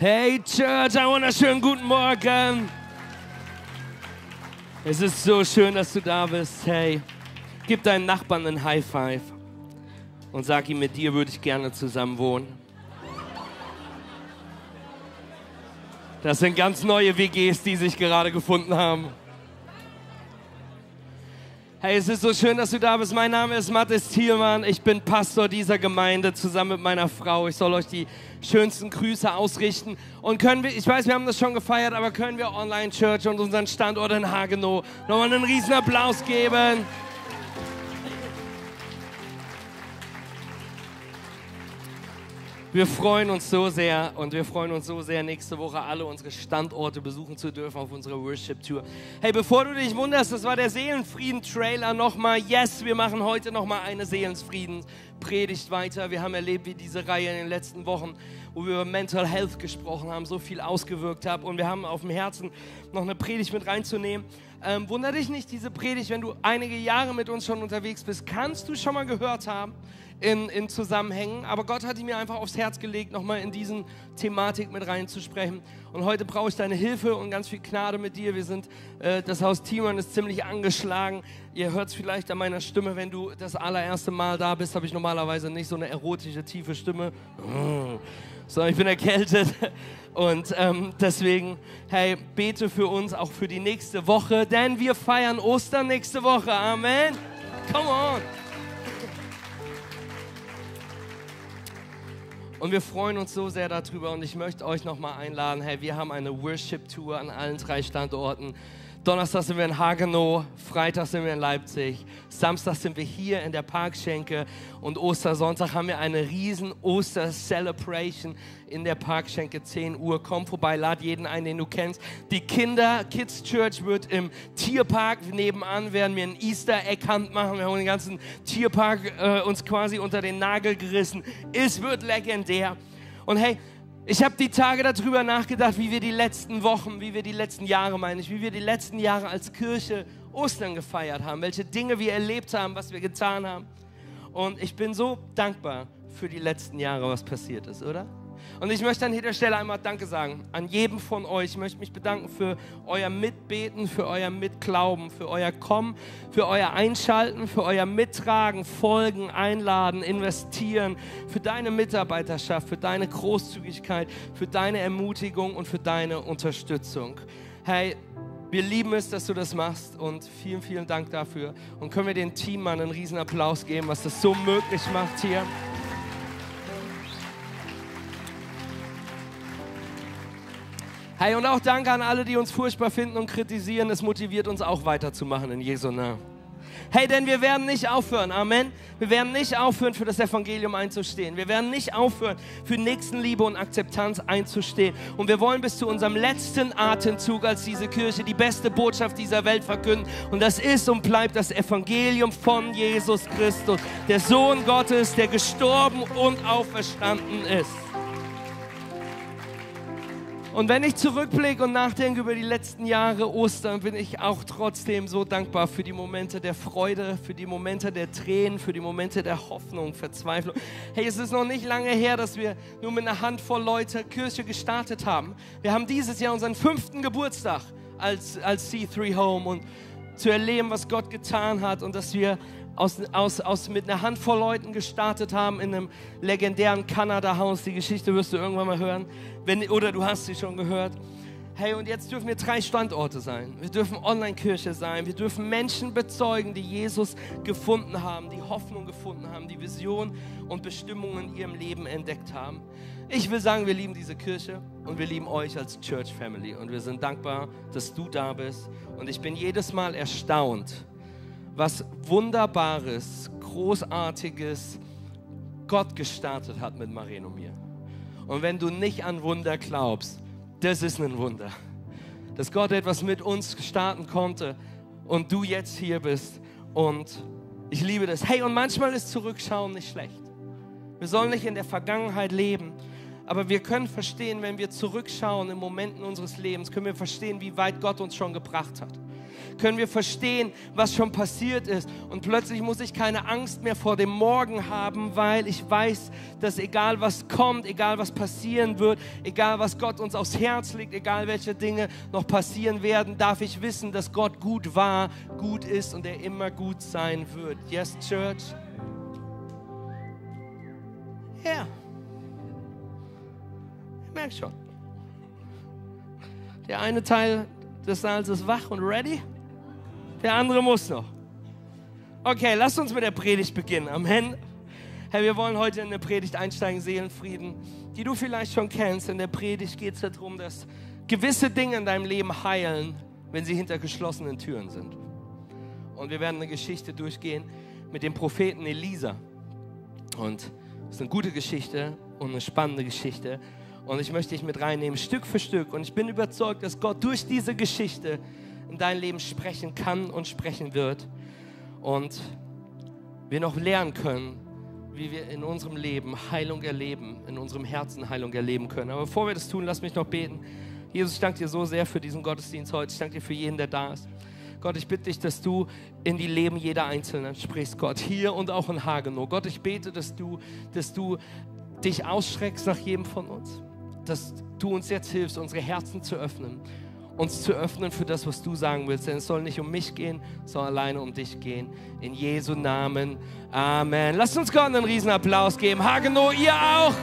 Hey Church, einen wunderschönen guten Morgen. Es ist so schön, dass du da bist. Hey, gib deinen Nachbarn einen High Five und sag ihm, mit dir würde ich gerne zusammen wohnen. Das sind ganz neue WGs, die sich gerade gefunden haben. Hey, es ist so schön, dass du da bist. Mein Name ist Mathis Thielmann. Ich bin Pastor dieser Gemeinde zusammen mit meiner Frau. Ich soll euch die schönsten Grüße ausrichten. Und können wir, ich weiß, wir haben das schon gefeiert, aber können wir Online Church und unseren Standort in Hagenow nochmal einen riesen Applaus geben? Wir freuen uns so sehr und wir freuen uns so sehr, nächste Woche alle unsere Standorte besuchen zu dürfen auf unserer Worship-Tour. Hey, bevor du dich wunderst, das war der Seelenfrieden-Trailer nochmal. Yes, wir machen heute nochmal eine Seelenfrieden-Predigt weiter. Wir haben erlebt, wie diese Reihe in den letzten Wochen, wo wir über Mental Health gesprochen haben, so viel ausgewirkt hat. Und wir haben auf dem Herzen, noch eine Predigt mit reinzunehmen. Ähm, wunder dich nicht, diese Predigt, wenn du einige Jahre mit uns schon unterwegs bist, kannst du schon mal gehört haben in, in Zusammenhängen. Aber Gott hat mir einfach aufs Herz gelegt, nochmal in diesen Thematik mit reinzusprechen. Und heute brauche ich deine Hilfe und ganz viel Gnade mit dir. Wir sind, äh, das Haus Timon ist ziemlich angeschlagen. Ihr hört es vielleicht an meiner Stimme, wenn du das allererste Mal da bist, habe ich normalerweise nicht so eine erotische, tiefe Stimme. So, ich bin erkältet. Und ähm, deswegen, hey, bete für uns auch für die nächste Woche, denn wir feiern Ostern nächste Woche. Amen. Come on. Und wir freuen uns so sehr darüber und ich möchte euch nochmal einladen, hey, wir haben eine Worship-Tour an allen drei Standorten. Donnerstag sind wir in Hagenow, Freitag sind wir in Leipzig, Samstag sind wir hier in der Parkschenke und Ostersonntag haben wir eine riesen Oster-Celebration in der Parkschenke, 10 Uhr. Komm vorbei, lad jeden ein, den du kennst. Die Kinder, Kids Church wird im Tierpark nebenan, werden wir ein Easter Egg Hand machen. Wir haben den ganzen Tierpark äh, uns quasi unter den Nagel gerissen. Es wird legendär. Und hey, ich habe die Tage darüber nachgedacht, wie wir die letzten Wochen, wie wir die letzten Jahre, meine ich, wie wir die letzten Jahre als Kirche Ostern gefeiert haben, welche Dinge wir erlebt haben, was wir getan haben. Und ich bin so dankbar für die letzten Jahre, was passiert ist, oder? Und ich möchte an jeder Stelle einmal Danke sagen an jedem von euch. Ich möchte mich bedanken für euer Mitbeten, für euer Mitglauben, für euer Kommen, für euer Einschalten, für euer Mittragen, Folgen, Einladen, Investieren, für deine Mitarbeiterschaft, für deine Großzügigkeit, für deine Ermutigung und für deine Unterstützung. Hey, wir lieben es, dass du das machst und vielen, vielen Dank dafür. Und können wir dem Team mal einen riesen Applaus geben, was das so möglich macht hier. Hey, und auch danke an alle, die uns furchtbar finden und kritisieren. Es motiviert uns auch weiterzumachen in Jesu Namen. Hey, denn wir werden nicht aufhören, Amen. Wir werden nicht aufhören, für das Evangelium einzustehen. Wir werden nicht aufhören, für Nächstenliebe und Akzeptanz einzustehen. Und wir wollen bis zu unserem letzten Atemzug als diese Kirche die beste Botschaft dieser Welt verkünden. Und das ist und bleibt das Evangelium von Jesus Christus, der Sohn Gottes, der gestorben und auferstanden ist. Und wenn ich zurückblicke und nachdenke über die letzten Jahre Ostern, bin ich auch trotzdem so dankbar für die Momente der Freude, für die Momente der Tränen, für die Momente der Hoffnung, Verzweiflung. Hey, es ist noch nicht lange her, dass wir nur mit einer Handvoll Leute Kirche gestartet haben. Wir haben dieses Jahr unseren fünften Geburtstag als, als C3 Home und zu erleben, was Gott getan hat und dass wir aus, aus, aus mit einer Handvoll Leuten gestartet haben in einem legendären Kanada-Haus. Die Geschichte wirst du irgendwann mal hören. Wenn, oder du hast sie schon gehört. Hey, und jetzt dürfen wir drei Standorte sein. Wir dürfen Online-Kirche sein. Wir dürfen Menschen bezeugen, die Jesus gefunden haben, die Hoffnung gefunden haben, die Vision und Bestimmung in ihrem Leben entdeckt haben. Ich will sagen, wir lieben diese Kirche und wir lieben euch als Church Family. Und wir sind dankbar, dass du da bist. Und ich bin jedes Mal erstaunt, was Wunderbares, Großartiges Gott gestartet hat mit Marien und mir. Und wenn du nicht an Wunder glaubst, das ist ein Wunder. Dass Gott etwas mit uns starten konnte und du jetzt hier bist. Und ich liebe das. Hey, und manchmal ist Zurückschauen nicht schlecht. Wir sollen nicht in der Vergangenheit leben, aber wir können verstehen, wenn wir zurückschauen in Momenten unseres Lebens, können wir verstehen, wie weit Gott uns schon gebracht hat können wir verstehen, was schon passiert ist. Und plötzlich muss ich keine Angst mehr vor dem Morgen haben, weil ich weiß, dass egal was kommt, egal was passieren wird, egal was Gott uns aufs Herz legt, egal welche Dinge noch passieren werden, darf ich wissen, dass Gott gut war, gut ist und er immer gut sein wird. Yes, Church? Ja. Yeah. Ich merke schon. Der eine Teil des Saals ist wach und ready. Der andere muss noch. Okay, lass uns mit der Predigt beginnen. Amen. Herr, wir wollen heute in eine Predigt einsteigen, Seelenfrieden, die du vielleicht schon kennst. In der Predigt geht es darum, dass gewisse Dinge in deinem Leben heilen, wenn sie hinter geschlossenen Türen sind. Und wir werden eine Geschichte durchgehen mit dem Propheten Elisa. Und es ist eine gute Geschichte und eine spannende Geschichte. Und ich möchte dich mit reinnehmen, Stück für Stück. Und ich bin überzeugt, dass Gott durch diese Geschichte in dein Leben sprechen kann und sprechen wird. Und wir noch lernen können, wie wir in unserem Leben Heilung erleben, in unserem Herzen Heilung erleben können. Aber bevor wir das tun, lass mich noch beten. Jesus, ich danke dir so sehr für diesen Gottesdienst heute. Ich danke dir für jeden, der da ist. Gott, ich bitte dich, dass du in die Leben jeder Einzelnen sprichst, Gott, hier und auch in Hagenow. Gott, ich bete, dass du, dass du dich ausschreckst nach jedem von uns dass du uns jetzt hilfst, unsere Herzen zu öffnen, uns zu öffnen für das, was du sagen willst. Denn es soll nicht um mich gehen, sondern alleine um dich gehen. In Jesu Namen. Amen. Lasst uns Gott einen riesen Applaus geben. Hageno, ihr auch.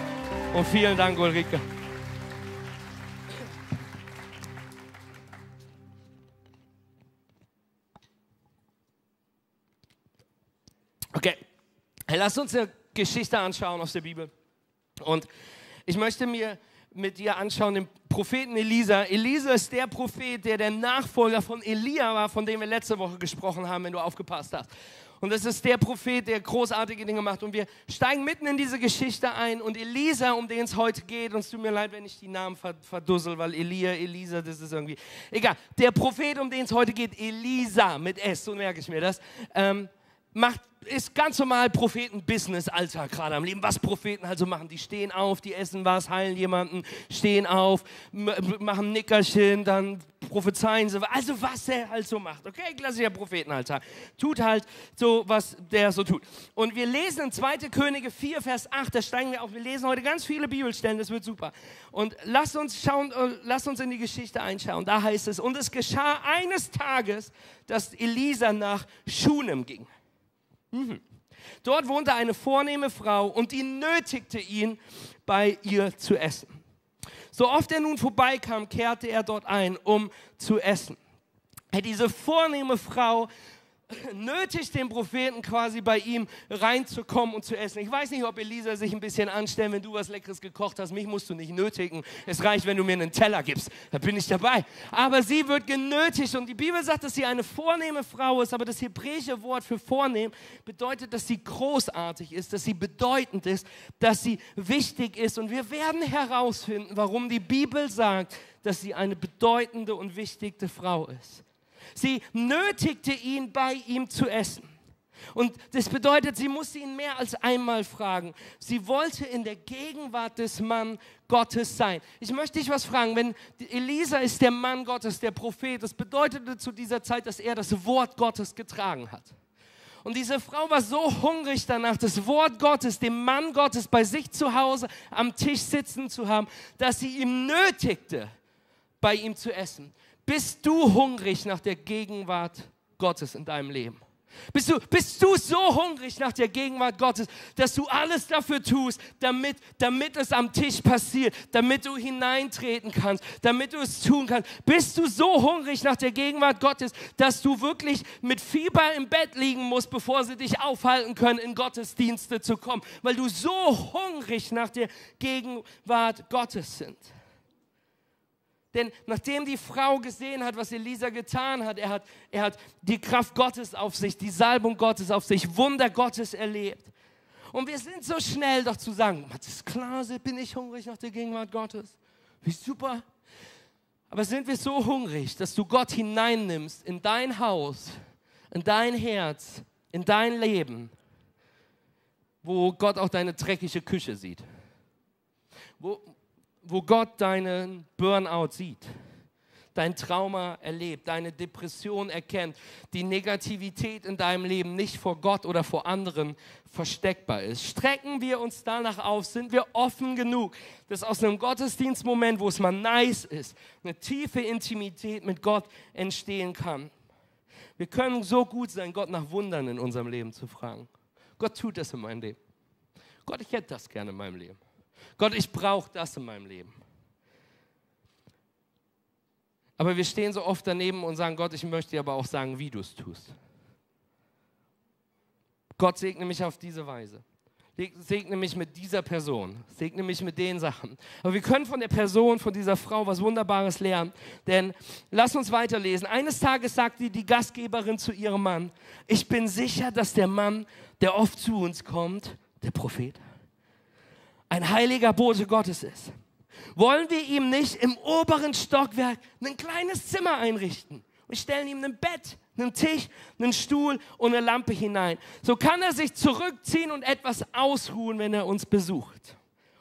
Und vielen Dank, Ulrike. Okay, hey, lasst uns eine Geschichte anschauen aus der Bibel. Und ich möchte mir mit dir anschauen, den Propheten Elisa. Elisa ist der Prophet, der der Nachfolger von Elia war, von dem wir letzte Woche gesprochen haben, wenn du aufgepasst hast. Und das ist der Prophet, der großartige Dinge macht. Und wir steigen mitten in diese Geschichte ein. Und Elisa, um den es heute geht, und es tut mir leid, wenn ich die Namen verdussel, weil Elia, Elisa, das ist irgendwie. Egal. Der Prophet, um den es heute geht, Elisa mit S, so merke ich mir das, ähm, macht ist ganz normal Propheten-Business-Alltag gerade am Leben. Was Propheten also machen, die stehen auf, die essen was, heilen jemanden, stehen auf, machen Nickerchen, dann prophezeien sie. Also was er halt so macht. Okay, klassischer Prophetenalltag. Tut halt so, was der so tut. Und wir lesen in 2. Könige 4, Vers 8, da steigen wir auf. Wir lesen heute ganz viele Bibelstellen, das wird super. Und lasst uns schauen, äh, lasst uns in die Geschichte einschauen. Da heißt es, und es geschah eines Tages, dass Elisa nach Schunem ging. Mhm. Dort wohnte eine vornehme Frau und die nötigte ihn, bei ihr zu essen. So oft er nun vorbeikam, kehrte er dort ein, um zu essen. Diese vornehme Frau nötigt den Propheten quasi bei ihm reinzukommen und zu essen. Ich weiß nicht, ob Elisa sich ein bisschen anstellen, wenn du was Leckeres gekocht hast. Mich musst du nicht nötigen. Es reicht, wenn du mir einen Teller gibst. Da bin ich dabei. Aber sie wird genötigt und die Bibel sagt, dass sie eine vornehme Frau ist. Aber das hebräische Wort für vornehm bedeutet, dass sie großartig ist, dass sie bedeutend ist, dass sie wichtig ist. Und wir werden herausfinden, warum die Bibel sagt, dass sie eine bedeutende und wichtige Frau ist. Sie nötigte ihn, bei ihm zu essen. Und das bedeutet, sie musste ihn mehr als einmal fragen. Sie wollte in der Gegenwart des Mann Gottes sein. Ich möchte dich was fragen. Wenn Elisa ist der Mann Gottes, der Prophet, das bedeutete zu dieser Zeit, dass er das Wort Gottes getragen hat. Und diese Frau war so hungrig danach, das Wort Gottes, dem Mann Gottes bei sich zu Hause am Tisch sitzen zu haben, dass sie ihm nötigte, bei ihm zu essen. Bist du hungrig nach der Gegenwart Gottes in deinem Leben? Bist du, bist du so hungrig nach der Gegenwart Gottes, dass du alles dafür tust, damit, damit es am Tisch passiert, damit du hineintreten kannst, damit du es tun kannst? Bist du so hungrig nach der Gegenwart Gottes, dass du wirklich mit Fieber im Bett liegen musst, bevor sie dich aufhalten können, in Gottesdienste zu kommen, weil du so hungrig nach der Gegenwart Gottes sind? Denn nachdem die Frau gesehen hat, was Elisa getan hat, er hat, er hat die Kraft Gottes auf sich, die Salbung Gottes auf sich, Wunder Gottes erlebt. Und wir sind so schnell doch zu sagen, das ist klar, bin ich hungrig nach der Gegenwart Gottes. Wie super. Aber sind wir so hungrig, dass du Gott hineinnimmst in dein Haus, in dein Herz, in dein Leben, wo Gott auch deine dreckige Küche sieht? Wo, wo Gott deinen Burnout sieht, dein Trauma erlebt, deine Depression erkennt, die Negativität in deinem Leben nicht vor Gott oder vor anderen versteckbar ist. Strecken wir uns danach auf, sind wir offen genug, dass aus einem Gottesdienstmoment, wo es mal nice ist, eine tiefe Intimität mit Gott entstehen kann. Wir können so gut sein, Gott nach Wundern in unserem Leben zu fragen. Gott tut das in meinem Leben. Gott, ich hätte das gerne in meinem Leben. Gott, ich brauche das in meinem Leben. Aber wir stehen so oft daneben und sagen, Gott, ich möchte dir aber auch sagen, wie du es tust. Gott segne mich auf diese Weise. Segne mich mit dieser Person. Segne mich mit den Sachen. Aber wir können von der Person, von dieser Frau was Wunderbares lernen. Denn lass uns weiterlesen. Eines Tages sagte die Gastgeberin zu ihrem Mann, ich bin sicher, dass der Mann, der oft zu uns kommt, der Prophet, ein heiliger Bote Gottes ist. Wollen wir ihm nicht im oberen Stockwerk ein kleines Zimmer einrichten? Wir stellen ihm ein Bett, einen Tisch, einen Stuhl und eine Lampe hinein. So kann er sich zurückziehen und etwas ausruhen, wenn er uns besucht.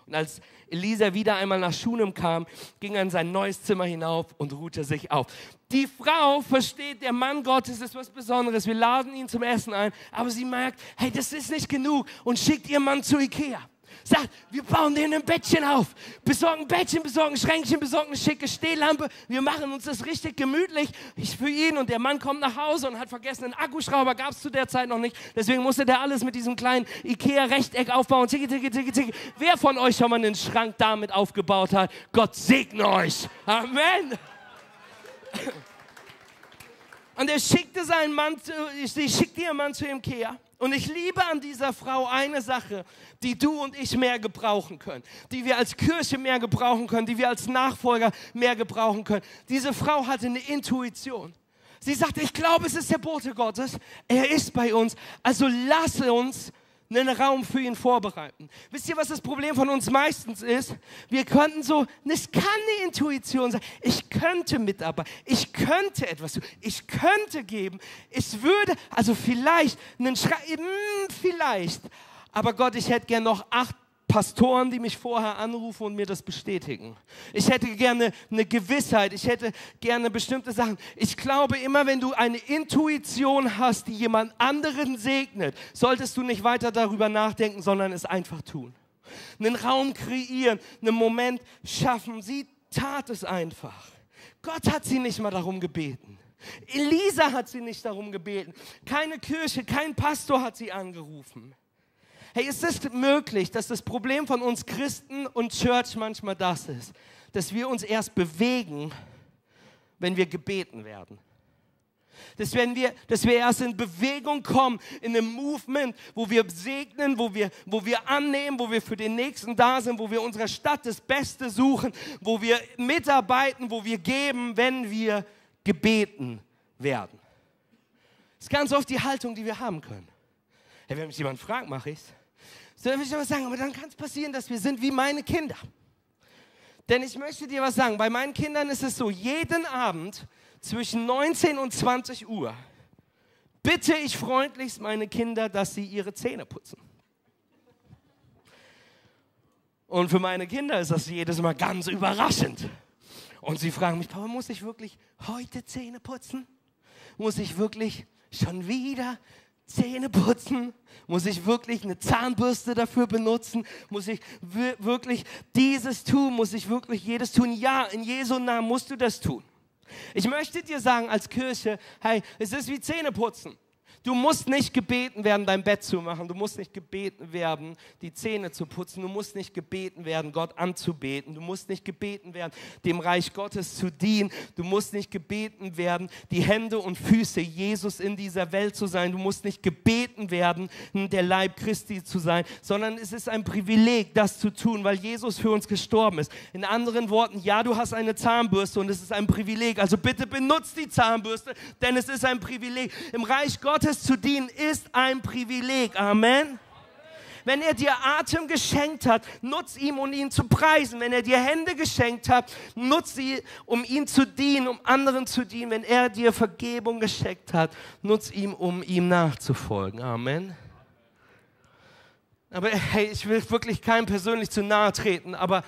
Und als Elisa wieder einmal nach Schunem kam, ging er in sein neues Zimmer hinauf und ruhte sich auf. Die Frau versteht, der Mann Gottes ist was Besonderes. Wir laden ihn zum Essen ein, aber sie merkt, hey, das ist nicht genug und schickt ihr Mann zu Ikea sagt, wir bauen denen ein Bettchen auf, besorgen ein Bettchen, besorgen ein Schränkchen, besorgen eine schicke Stehlampe, wir machen uns das richtig gemütlich ich für ihn und der Mann kommt nach Hause und hat vergessen, einen Akkuschrauber gab es zu der Zeit noch nicht, deswegen musste der alles mit diesem kleinen Ikea-Rechteck aufbauen, tiki, tiki, tiki, tiki. Wer von euch schon mal einen Schrank damit aufgebaut hat, Gott segne euch. Amen. Und er schickte seinen Mann, sie schickte ihren Mann zu Ikea. Und ich liebe an dieser Frau eine Sache, die du und ich mehr gebrauchen können, die wir als Kirche mehr gebrauchen können, die wir als Nachfolger mehr gebrauchen können. Diese Frau hatte eine Intuition. Sie sagte, ich glaube, es ist der Bote Gottes. Er ist bei uns. Also lasse uns einen Raum für ihn vorbereiten. Wisst ihr, was das Problem von uns meistens ist? Wir könnten so, es kann eine Intuition sein. Ich könnte mitarbeiten. Ich könnte etwas. Ich könnte geben. Es würde, also vielleicht, einen Schrei, hm, vielleicht. Aber Gott, ich hätte gern noch acht Pastoren, die mich vorher anrufen und mir das bestätigen. Ich hätte gerne eine Gewissheit, ich hätte gerne bestimmte Sachen. Ich glaube, immer wenn du eine Intuition hast, die jemand anderen segnet, solltest du nicht weiter darüber nachdenken, sondern es einfach tun. Einen Raum kreieren, einen Moment schaffen. Sie tat es einfach. Gott hat sie nicht mal darum gebeten. Elisa hat sie nicht darum gebeten. Keine Kirche, kein Pastor hat sie angerufen. Hey, ist es möglich, dass das Problem von uns Christen und Church manchmal das ist, dass wir uns erst bewegen, wenn wir gebeten werden? Dass, wenn wir, dass wir erst in Bewegung kommen, in einem Movement, wo wir segnen, wo wir, wo wir annehmen, wo wir für den Nächsten da sind, wo wir unserer Stadt das Beste suchen, wo wir mitarbeiten, wo wir geben, wenn wir gebeten werden. Das ist ganz oft die Haltung, die wir haben können. Hey, wenn mich jemand fragt, mache ich es. So will ich aber sagen, aber dann kann es passieren, dass wir sind wie meine Kinder. Denn ich möchte dir was sagen, bei meinen Kindern ist es so, jeden Abend zwischen 19 und 20 Uhr bitte ich freundlichst meine Kinder, dass sie ihre Zähne putzen. Und für meine Kinder ist das jedes Mal ganz überraschend. Und sie fragen mich, Papa, muss ich wirklich heute Zähne putzen? Muss ich wirklich schon wieder Zähne putzen? Muss ich wirklich eine Zahnbürste dafür benutzen? Muss ich wirklich dieses tun? Muss ich wirklich jedes tun? Ja, in Jesu Namen musst du das tun. Ich möchte dir sagen als Kirche, hey, es ist wie Zähne putzen. Du musst nicht gebeten werden, dein Bett zu machen. Du musst nicht gebeten werden, die Zähne zu putzen. Du musst nicht gebeten werden, Gott anzubeten. Du musst nicht gebeten werden, dem Reich Gottes zu dienen. Du musst nicht gebeten werden, die Hände und Füße Jesus in dieser Welt zu sein. Du musst nicht gebeten werden, der Leib Christi zu sein, sondern es ist ein Privileg, das zu tun, weil Jesus für uns gestorben ist. In anderen Worten, ja, du hast eine Zahnbürste und es ist ein Privileg. Also bitte benutzt die Zahnbürste, denn es ist ein Privileg. Im Reich Gottes Gottes zu dienen ist ein Privileg. Amen. Wenn er dir Atem geschenkt hat, nutz ihn, um ihn zu preisen. Wenn er dir Hände geschenkt hat, nutz sie, um ihn zu dienen, um anderen zu dienen. Wenn er dir Vergebung geschenkt hat, nutz ihn, um ihm nachzufolgen. Amen. Aber hey, ich will wirklich keinem persönlich zu nahe treten, aber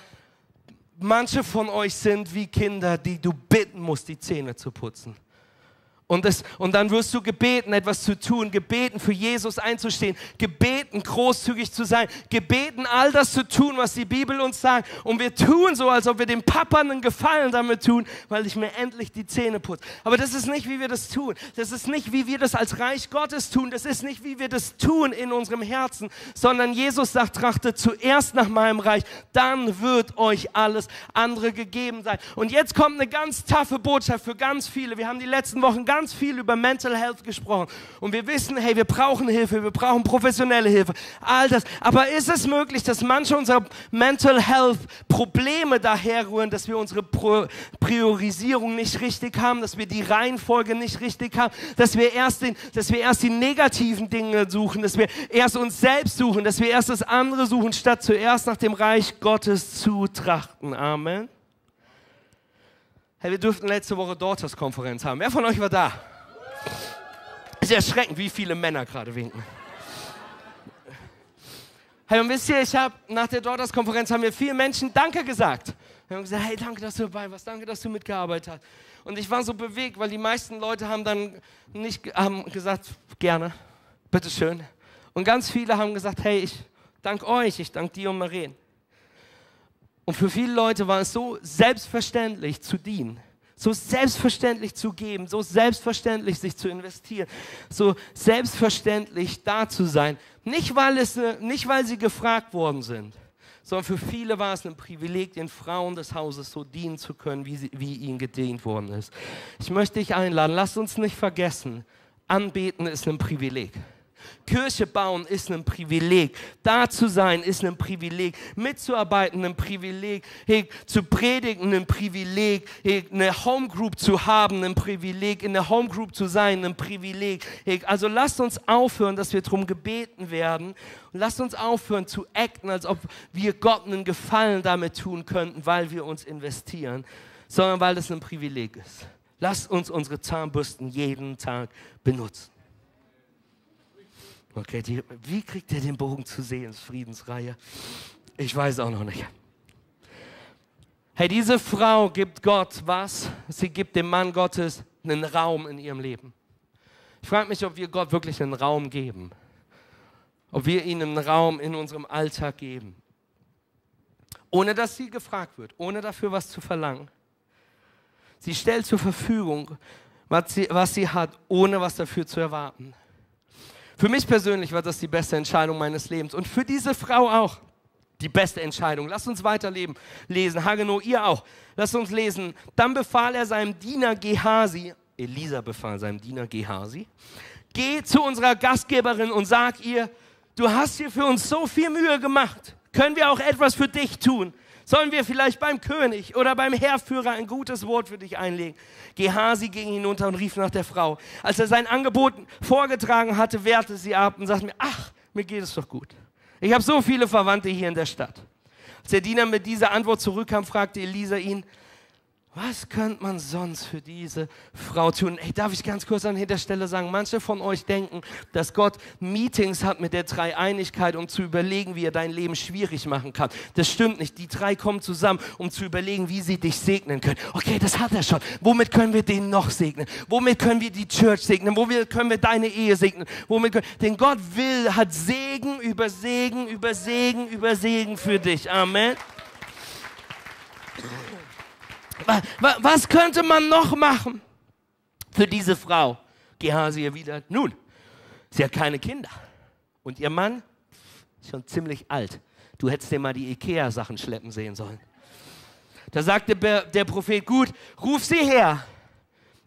manche von euch sind wie Kinder, die du bitten musst, die Zähne zu putzen. Und, das, und dann wirst du gebeten, etwas zu tun, gebeten, für Jesus einzustehen, gebeten, großzügig zu sein, gebeten, all das zu tun, was die Bibel uns sagt. Und wir tun so, als ob wir dem Papa einen Gefallen damit tun, weil ich mir endlich die Zähne putze. Aber das ist nicht, wie wir das tun. Das ist nicht, wie wir das als Reich Gottes tun. Das ist nicht, wie wir das tun in unserem Herzen, sondern Jesus sagt, trachtet zuerst nach meinem Reich, dann wird euch alles andere gegeben sein. Und jetzt kommt eine ganz taffe Botschaft für ganz viele. Wir haben die letzten Wochen ganz ganz viel über Mental Health gesprochen und wir wissen, hey, wir brauchen Hilfe, wir brauchen professionelle Hilfe, all das. Aber ist es möglich, dass manche unserer Mental Health Probleme daher rühren, dass wir unsere Priorisierung nicht richtig haben, dass wir die Reihenfolge nicht richtig haben, dass wir erst, den, dass wir erst die negativen Dinge suchen, dass wir erst uns selbst suchen, dass wir erst das andere suchen, statt zuerst nach dem Reich Gottes zu trachten. Amen. Hey, wir durften letzte Woche Daughters-Konferenz haben. Wer von euch war da? Ist erschreckend, wie viele Männer gerade winken. Hey, und wisst ihr, ich habe nach der Daughters-Konferenz haben mir viele Menschen Danke gesagt. Wir haben gesagt, hey, danke, dass du dabei warst, danke, dass du mitgearbeitet hast. Und ich war so bewegt, weil die meisten Leute haben dann nicht haben gesagt, gerne, bitteschön. Und ganz viele haben gesagt, hey, ich danke euch, ich danke dir und Maren. Und für viele Leute war es so selbstverständlich zu dienen, so selbstverständlich zu geben, so selbstverständlich sich zu investieren, so selbstverständlich da zu sein. Nicht weil, es, nicht weil sie gefragt worden sind, sondern für viele war es ein Privileg, den Frauen des Hauses so dienen zu können, wie, sie, wie ihnen gedient worden ist. Ich möchte dich einladen, lass uns nicht vergessen, anbeten ist ein Privileg. Kirche bauen ist ein Privileg. Da zu sein ist ein Privileg. Mitzuarbeiten ein Privileg. Hey, zu predigen ein Privileg. Hey, eine Homegroup zu haben ein Privileg. In der Homegroup zu sein ein Privileg. Hey, also lasst uns aufhören, dass wir darum gebeten werden. Und lasst uns aufhören zu acten, als ob wir Gott einen Gefallen damit tun könnten, weil wir uns investieren, sondern weil es ein Privileg ist. Lasst uns unsere Zahnbürsten jeden Tag benutzen. Okay, die, wie kriegt er den Bogen zu sehen, Friedensreihe? Ich weiß auch noch nicht. Hey, diese Frau gibt Gott was? Sie gibt dem Mann Gottes einen Raum in ihrem Leben. Ich frage mich, ob wir Gott wirklich einen Raum geben. Ob wir ihm einen Raum in unserem Alltag geben. Ohne dass sie gefragt wird, ohne dafür was zu verlangen. Sie stellt zur Verfügung, was sie, was sie hat, ohne was dafür zu erwarten. Für mich persönlich war das die beste Entscheidung meines Lebens und für diese Frau auch die beste Entscheidung. Lasst uns weiterleben. Lesen. Hageno, ihr auch. Lasst uns lesen. Dann befahl er seinem Diener Gehasi, Elisa befahl seinem Diener Gehasi, geh zu unserer Gastgeberin und sag ihr, du hast hier für uns so viel Mühe gemacht. Können wir auch etwas für dich tun? Sollen wir vielleicht beim König oder beim Heerführer ein gutes Wort für dich einlegen? Gehasi ging hinunter und rief nach der Frau. Als er sein Angebot vorgetragen hatte, wehrte sie ab und sagte mir, ach, mir geht es doch gut. Ich habe so viele Verwandte hier in der Stadt. Als der Diener mit dieser Antwort zurückkam, fragte Elisa ihn, was könnte man sonst für diese Frau tun? Ey, darf ich ganz kurz an der Stelle sagen, manche von euch denken, dass Gott Meetings hat mit der Dreieinigkeit, um zu überlegen, wie er dein Leben schwierig machen kann. Das stimmt nicht. Die drei kommen zusammen, um zu überlegen, wie sie dich segnen können. Okay, das hat er schon. Womit können wir den noch segnen? Womit können wir die Church segnen? Womit können wir deine Ehe segnen? Womit können... Denn Gott will, hat Segen über Segen über Segen über Segen für dich. Amen. Was könnte man noch machen für diese Frau? Gehasi erwidert, nun, sie hat keine Kinder. Und ihr Mann ist schon ziemlich alt. Du hättest dir mal die Ikea-Sachen schleppen sehen sollen. Da sagte der Prophet, gut, ruf sie her.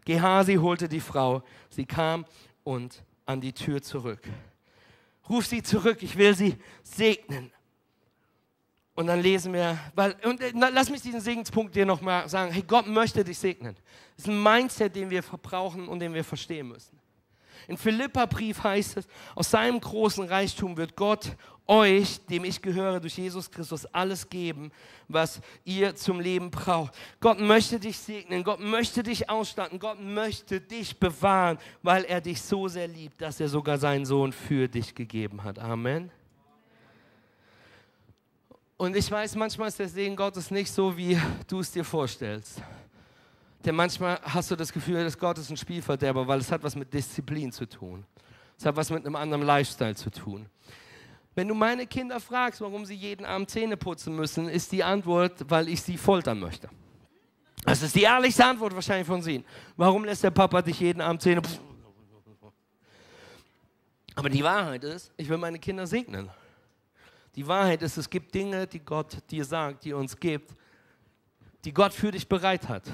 Gehasi holte die Frau. Sie kam und an die Tür zurück. Ruf sie zurück, ich will sie segnen. Und dann lesen wir, weil, und äh, lass mich diesen Segenspunkt dir nochmal sagen. Hey, Gott möchte dich segnen. Das ist ein Mindset, den wir verbrauchen und den wir verstehen müssen. In Philippa-Brief heißt es, aus seinem großen Reichtum wird Gott euch, dem ich gehöre, durch Jesus Christus alles geben, was ihr zum Leben braucht. Gott möchte dich segnen, Gott möchte dich ausstatten, Gott möchte dich bewahren, weil er dich so sehr liebt, dass er sogar seinen Sohn für dich gegeben hat. Amen. Und ich weiß, manchmal ist der Segen Gottes nicht so, wie du es dir vorstellst. Denn manchmal hast du das Gefühl, dass Gott ist ein Spielverderber, weil es hat was mit Disziplin zu tun. Es hat was mit einem anderen Lifestyle zu tun. Wenn du meine Kinder fragst, warum sie jeden Abend Zähne putzen müssen, ist die Antwort, weil ich sie foltern möchte. Das ist die ehrlichste Antwort wahrscheinlich von ihnen. Warum lässt der Papa dich jeden Abend Zähne putzen? Aber die Wahrheit ist, ich will meine Kinder segnen. Die Wahrheit ist, es gibt Dinge, die Gott dir sagt, die uns gibt, die Gott für dich bereit hat.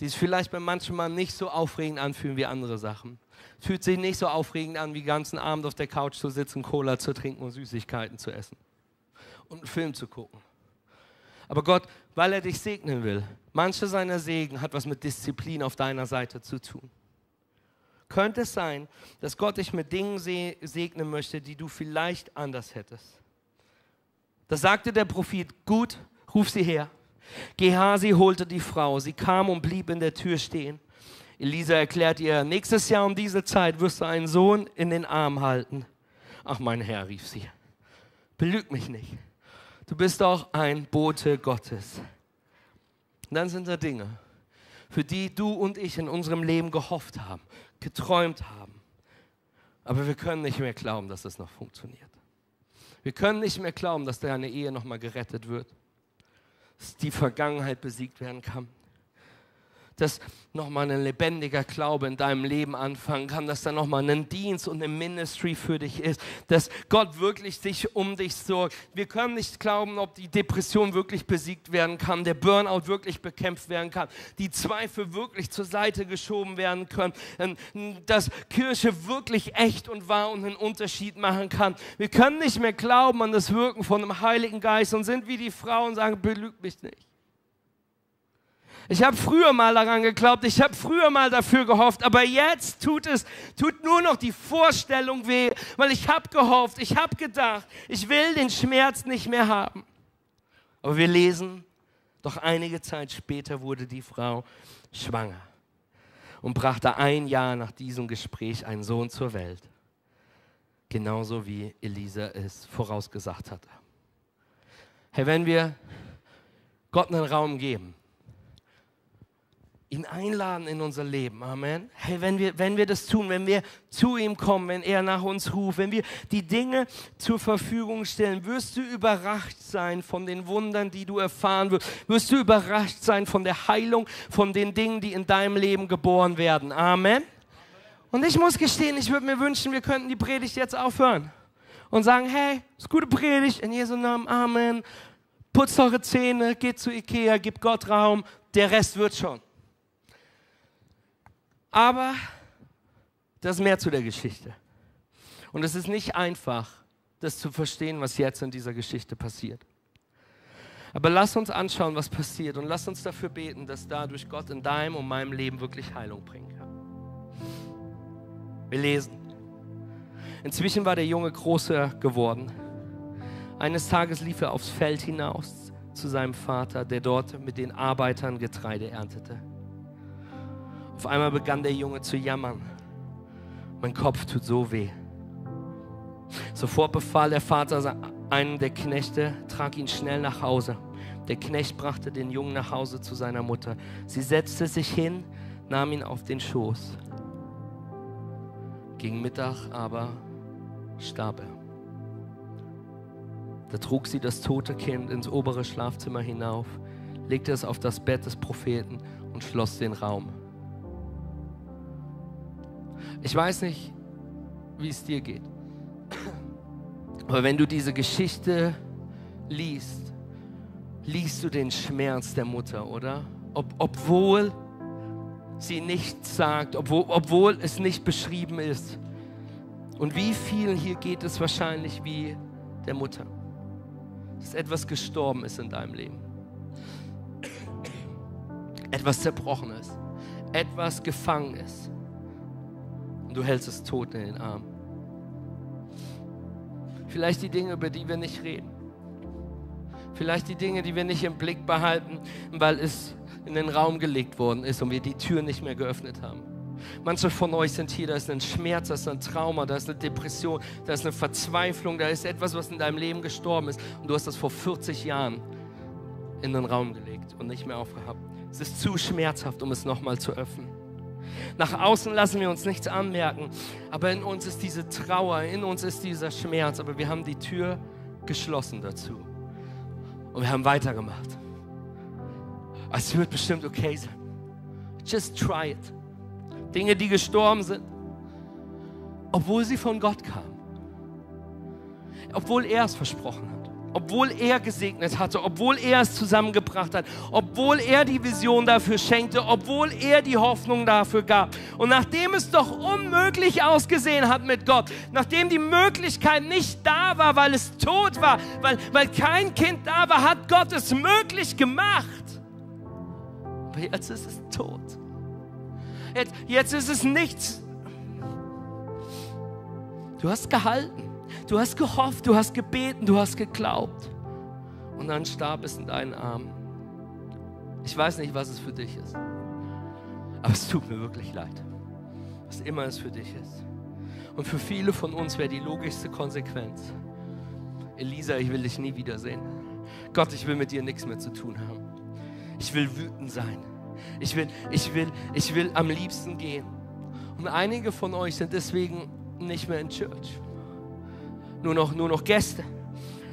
Die sich vielleicht bei manchen Mal nicht so aufregend anfühlen wie andere Sachen. Es fühlt sich nicht so aufregend an, wie den ganzen Abend auf der Couch zu sitzen, Cola zu trinken und Süßigkeiten zu essen. Und einen Film zu gucken. Aber Gott, weil er dich segnen will, manche seiner Segen hat was mit Disziplin auf deiner Seite zu tun könnte es sein, dass Gott dich mit Dingen segnen möchte, die du vielleicht anders hättest. Da sagte der Prophet, gut, ruf sie her. Gehasi holte die Frau, sie kam und blieb in der Tür stehen. Elisa erklärt ihr, nächstes Jahr um diese Zeit wirst du einen Sohn in den Arm halten. Ach mein Herr, rief sie, belüg mich nicht. Du bist doch ein Bote Gottes. Und dann sind da Dinge, für die du und ich in unserem Leben gehofft haben, geträumt haben. Aber wir können nicht mehr glauben, dass es noch funktioniert. Wir können nicht mehr glauben, dass deine Ehe nochmal gerettet wird, dass die Vergangenheit besiegt werden kann dass nochmal ein lebendiger Glaube in deinem Leben anfangen kann, dass da nochmal ein Dienst und ein Ministry für dich ist, dass Gott wirklich sich um dich sorgt. Wir können nicht glauben, ob die Depression wirklich besiegt werden kann, der Burnout wirklich bekämpft werden kann, die Zweifel wirklich zur Seite geschoben werden können, dass Kirche wirklich echt und wahr und einen Unterschied machen kann. Wir können nicht mehr glauben an das Wirken von dem Heiligen Geist und sind wie die Frau und sagen, belüg mich nicht. Ich habe früher mal daran geglaubt, ich habe früher mal dafür gehofft, aber jetzt tut es, tut nur noch die Vorstellung weh, weil ich habe gehofft, ich habe gedacht, ich will den Schmerz nicht mehr haben. Aber wir lesen, doch einige Zeit später wurde die Frau schwanger und brachte ein Jahr nach diesem Gespräch einen Sohn zur Welt. Genauso wie Elisa es vorausgesagt hatte. Hey, wenn wir Gott einen Raum geben, ihn einladen in unser Leben. Amen. Hey, wenn wir, wenn wir das tun, wenn wir zu ihm kommen, wenn er nach uns ruft, wenn wir die Dinge zur Verfügung stellen, wirst du überrascht sein von den Wundern, die du erfahren wirst. Wirst du überrascht sein von der Heilung, von den Dingen, die in deinem Leben geboren werden. Amen. Und ich muss gestehen, ich würde mir wünschen, wir könnten die Predigt jetzt aufhören und sagen, hey, ist gute Predigt, in Jesu Namen, Amen. Putzt eure Zähne, geht zu Ikea, gebt Gott Raum, der Rest wird schon. Aber das ist mehr zu der Geschichte. Und es ist nicht einfach, das zu verstehen, was jetzt in dieser Geschichte passiert. Aber lass uns anschauen, was passiert und lass uns dafür beten, dass dadurch Gott in deinem und meinem Leben wirklich Heilung bringen kann. Wir lesen. Inzwischen war der Junge größer geworden. Eines Tages lief er aufs Feld hinaus zu seinem Vater, der dort mit den Arbeitern Getreide erntete. Auf einmal begann der Junge zu jammern. Mein Kopf tut so weh. Sofort befahl der Vater einen der Knechte, trag ihn schnell nach Hause. Der Knecht brachte den Jungen nach Hause zu seiner Mutter. Sie setzte sich hin, nahm ihn auf den Schoß. Gegen Mittag aber starb er. Da trug sie das tote Kind ins obere Schlafzimmer hinauf, legte es auf das Bett des Propheten und schloss den Raum. Ich weiß nicht, wie es dir geht. Aber wenn du diese Geschichte liest, liest du den Schmerz der Mutter, oder? Ob, obwohl sie nichts sagt, obwohl, obwohl es nicht beschrieben ist. Und wie vielen hier geht es wahrscheinlich wie der Mutter, dass etwas gestorben ist in deinem Leben. Etwas zerbrochen ist, etwas gefangen ist und du hältst es tot in den Arm. Vielleicht die Dinge, über die wir nicht reden. Vielleicht die Dinge, die wir nicht im Blick behalten, weil es in den Raum gelegt worden ist und wir die Tür nicht mehr geöffnet haben. Manche von euch sind hier, da ist ein Schmerz, da ist ein Trauma, da ist eine Depression, da ist eine Verzweiflung, da ist etwas, was in deinem Leben gestorben ist und du hast das vor 40 Jahren in den Raum gelegt und nicht mehr aufgehabt. Es ist zu schmerzhaft, um es nochmal zu öffnen. Nach außen lassen wir uns nichts anmerken, aber in uns ist diese Trauer, in uns ist dieser Schmerz, aber wir haben die Tür geschlossen dazu. Und wir haben weitergemacht. Es wird bestimmt okay sein. Just try it. Dinge, die gestorben sind, obwohl sie von Gott kamen. Obwohl er es versprochen hat. Obwohl er gesegnet hatte, obwohl er es zusammengebracht hat, obwohl er die Vision dafür schenkte, obwohl er die Hoffnung dafür gab. Und nachdem es doch unmöglich ausgesehen hat mit Gott, nachdem die Möglichkeit nicht da war, weil es tot war, weil, weil kein Kind da war, hat Gott es möglich gemacht. Aber jetzt ist es tot. Jetzt, jetzt ist es nichts. Du hast gehalten. Du hast gehofft, du hast gebeten, du hast geglaubt. Und dann starb es in deinen Armen. Ich weiß nicht, was es für dich ist. Aber es tut mir wirklich leid. Was immer es für dich ist. Und für viele von uns wäre die logischste Konsequenz. Elisa, ich will dich nie wiedersehen. Gott, ich will mit dir nichts mehr zu tun haben. Ich will wütend sein. Ich will, ich will, ich will am liebsten gehen. Und einige von euch sind deswegen nicht mehr in Church nur noch, nur noch Gäste.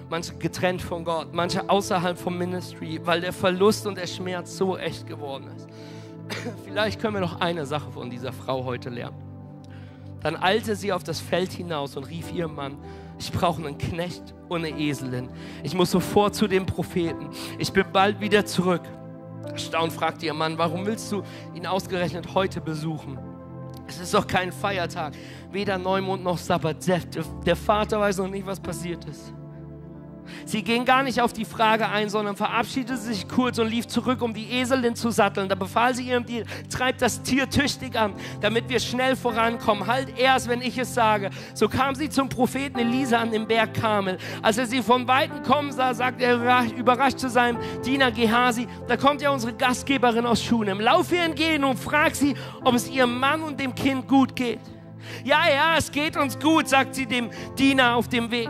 Manche getrennt von Gott, manche außerhalb vom Ministry, weil der Verlust und der Schmerz so echt geworden ist. Vielleicht können wir noch eine Sache von dieser Frau heute lernen. Dann eilte sie auf das Feld hinaus und rief ihrem Mann, ich brauche einen Knecht und eine Eselin. Ich muss sofort zu dem Propheten. Ich bin bald wieder zurück. Erstaunt fragte ihr Mann, warum willst du ihn ausgerechnet heute besuchen? Es ist doch kein Feiertag, weder Neumond noch Sabbat. Der Vater weiß noch nicht, was passiert ist. Sie ging gar nicht auf die Frage ein, sondern verabschiedete sich kurz und lief zurück, um die Eselin zu satteln. Da befahl sie ihrem Diener, treibt das Tier tüchtig an, damit wir schnell vorankommen. Halt erst, wenn ich es sage. So kam sie zum Propheten Elisa an dem Berg Karmel. Als er sie von Weitem kommen sah, sagte er überrascht zu seinem Diener Gehasi, da kommt ja unsere Gastgeberin aus Schunem. Lauf ihr entgegen und frag sie, ob es ihrem Mann und dem Kind gut geht. Ja, ja, es geht uns gut, sagt sie dem Diener auf dem Weg.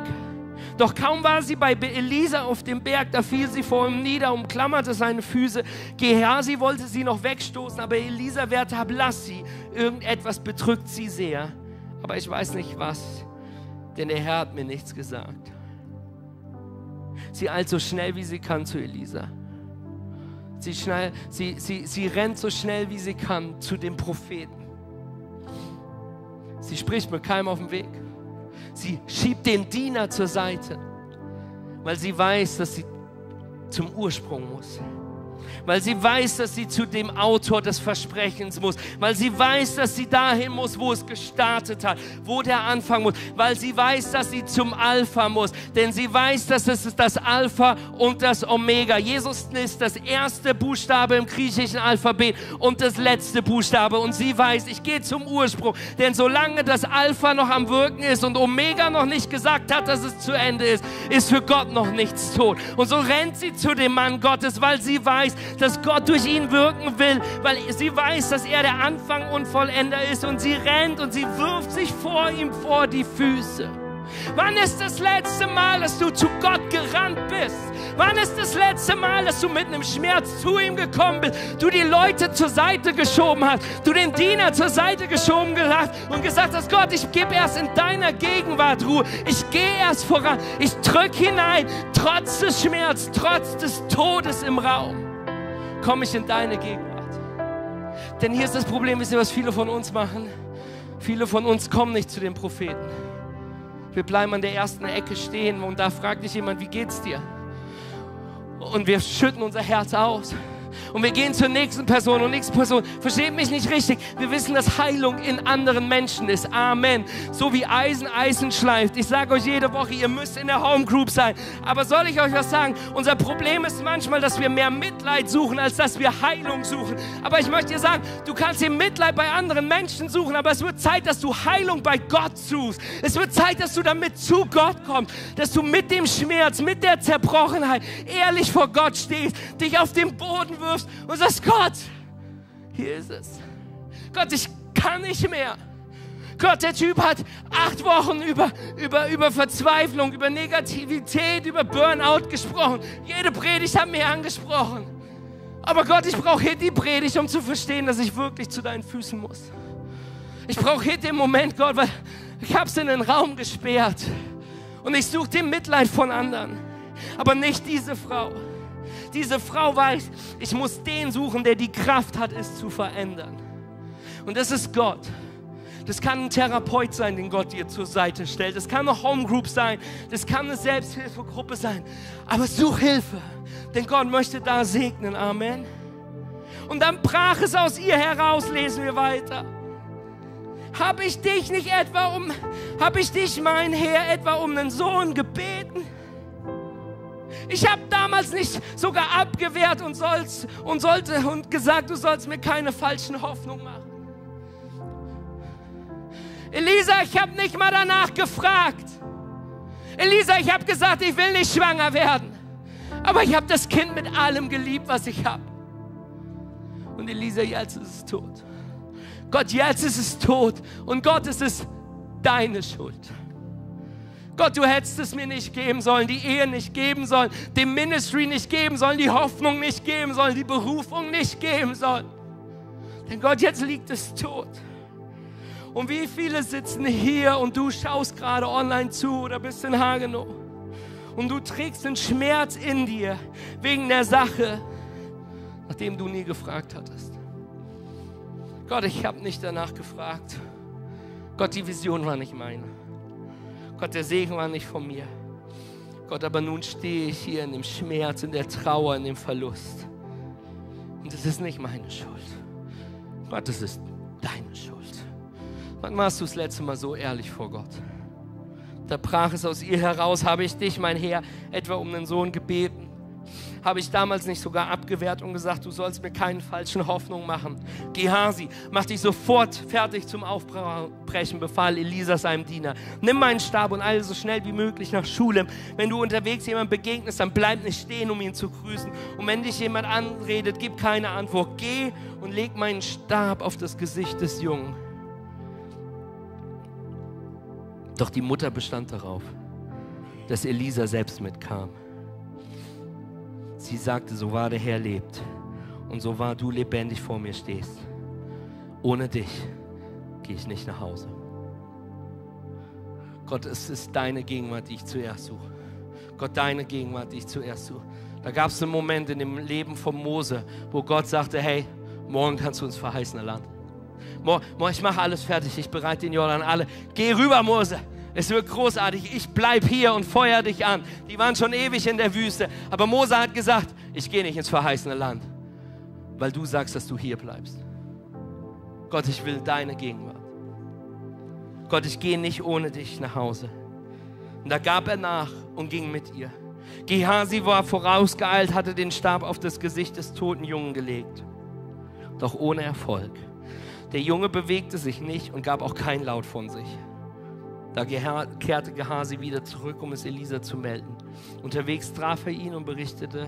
Doch kaum war sie bei Elisa auf dem Berg, da fiel sie vor ihm nieder, umklammerte seine Füße. Gehasi wollte sie noch wegstoßen, aber Elisa wehrte ab, lass sie. Irgendetwas bedrückt sie sehr. Aber ich weiß nicht was, denn der Herr hat mir nichts gesagt. Sie eilt so schnell wie sie kann zu Elisa. Sie, schnell, sie, sie, sie rennt so schnell wie sie kann zu dem Propheten. Sie spricht mit keinem auf dem Weg. Sie schiebt den Diener zur Seite, weil sie weiß, dass sie zum Ursprung muss weil sie weiß, dass sie zu dem Autor des Versprechens muss, weil sie weiß, dass sie dahin muss, wo es gestartet hat, wo der Anfang muss, weil sie weiß, dass sie zum Alpha muss, denn sie weiß, dass es das Alpha und das Omega. Jesus ist das erste Buchstabe im griechischen Alphabet und das letzte Buchstabe. Und sie weiß, ich gehe zum Ursprung, denn solange das Alpha noch am Wirken ist und Omega noch nicht gesagt hat, dass es zu Ende ist, ist für Gott noch nichts tot. Und so rennt sie zu dem Mann Gottes, weil sie weiß, dass Gott durch ihn wirken will, weil sie weiß, dass er der Anfang und Vollender ist und sie rennt und sie wirft sich vor ihm vor die Füße. Wann ist das letzte Mal, dass du zu Gott gerannt bist? Wann ist das letzte Mal, dass du mit einem Schmerz zu ihm gekommen bist? Du die Leute zur Seite geschoben hast, du den Diener zur Seite geschoben hast und gesagt hast, Gott, ich gebe erst in deiner Gegenwart Ruhe. Ich gehe erst voran. Ich drücke hinein, trotz des Schmerzes, trotz des Todes im Raum komme ich in deine Gegenwart. Denn hier ist das Problem, wisst ihr, was viele von uns machen? Viele von uns kommen nicht zu den Propheten. Wir bleiben an der ersten Ecke stehen und da fragt dich jemand, wie geht's dir? Und wir schütten unser Herz aus. Und wir gehen zur nächsten Person und nächste Person. Versteht mich nicht richtig. Wir wissen, dass Heilung in anderen Menschen ist. Amen. So wie Eisen Eisen schleift. Ich sage euch jede Woche, ihr müsst in der Home Group sein. Aber soll ich euch was sagen? Unser Problem ist manchmal, dass wir mehr Mitleid suchen, als dass wir Heilung suchen. Aber ich möchte dir sagen, du kannst dir Mitleid bei anderen Menschen suchen, aber es wird Zeit, dass du Heilung bei Gott suchst. Es wird Zeit, dass du damit zu Gott kommst, dass du mit dem Schmerz, mit der Zerbrochenheit ehrlich vor Gott stehst, dich auf den Boden wirfst und sagst, Gott, hier ist es. Gott, ich kann nicht mehr. Gott, der Typ hat acht Wochen über, über, über Verzweiflung, über Negativität, über Burnout gesprochen. Jede Predigt hat mir angesprochen. Aber Gott, ich brauche hier die Predigt, um zu verstehen, dass ich wirklich zu deinen Füßen muss. Ich brauche hier den Moment, Gott, weil ich habe es in den Raum gesperrt. Und ich suche den Mitleid von anderen. Aber nicht diese Frau. Diese Frau weiß, ich muss den suchen, der die Kraft hat, es zu verändern. Und das ist Gott. Das kann ein Therapeut sein, den Gott dir zur Seite stellt. Das kann eine Homegroup sein. Das kann eine Selbsthilfegruppe sein. Aber such Hilfe, denn Gott möchte da segnen. Amen. Und dann brach es aus ihr heraus, lesen wir weiter. Habe ich dich nicht etwa um, habe ich dich, mein Herr, etwa um einen Sohn gebeten? Ich habe damals nicht sogar abgewehrt und, sollst, und sollte und gesagt, du sollst mir keine falschen Hoffnungen machen. Elisa, ich habe nicht mal danach gefragt. Elisa, ich habe gesagt, ich will nicht schwanger werden. Aber ich habe das Kind mit allem geliebt, was ich habe. Und Elisa, jetzt ist es tot. Gott, jetzt ist es tot. Und Gott, es ist deine Schuld. Gott, du hättest es mir nicht geben sollen, die Ehe nicht geben sollen, dem Ministry nicht geben sollen, die Hoffnung nicht geben sollen, die Berufung nicht geben sollen. Denn Gott, jetzt liegt es tot. Und wie viele sitzen hier und du schaust gerade online zu oder bist in Hagenow und du trägst den Schmerz in dir wegen der Sache, nachdem du nie gefragt hattest. Gott, ich habe nicht danach gefragt. Gott, die Vision war nicht meine. Gott, der Segen war nicht von mir. Gott, aber nun stehe ich hier in dem Schmerz, in der Trauer, in dem Verlust. Und es ist nicht meine Schuld. Gott, es ist deine Schuld. Wann warst du das letzte Mal so ehrlich vor Gott? Da brach es aus ihr heraus, habe ich dich, mein Herr, etwa um den Sohn gebeten? Habe ich damals nicht sogar abgewehrt und gesagt, du sollst mir keine falschen Hoffnungen machen? Gehasi, mach dich sofort fertig zum Aufbrechen, befahl Elisa seinem Diener. Nimm meinen Stab und eile so schnell wie möglich nach Schulem. Wenn du unterwegs jemand begegnest, dann bleib nicht stehen, um ihn zu grüßen. Und wenn dich jemand anredet, gib keine Antwort. Geh und leg meinen Stab auf das Gesicht des Jungen. Doch die Mutter bestand darauf, dass Elisa selbst mitkam. Sie sagte, so wahr der Herr lebt und so wahr du lebendig vor mir stehst. Ohne dich gehe ich nicht nach Hause. Gott, es ist deine Gegenwart, die ich zuerst suche. Gott, deine Gegenwart, die ich zuerst suche. Da gab es einen Moment in dem Leben von Mose, wo Gott sagte, hey, morgen kannst du ins verheißene Land. Ich mache alles fertig, ich bereite den Jordan alle. Geh rüber, Mose. Es wird großartig. Ich bleib hier und feuer dich an. Die waren schon ewig in der Wüste. Aber Mose hat gesagt, ich gehe nicht ins verheißene Land, weil du sagst, dass du hier bleibst. Gott, ich will deine Gegenwart. Gott, ich gehe nicht ohne dich nach Hause. Und da gab er nach und ging mit ihr. Gehasi war vorausgeeilt, hatte den Stab auf das Gesicht des toten Jungen gelegt. Doch ohne Erfolg. Der Junge bewegte sich nicht und gab auch kein Laut von sich. Da kehrte Gehasi wieder zurück, um es Elisa zu melden. Unterwegs traf er ihn und berichtete,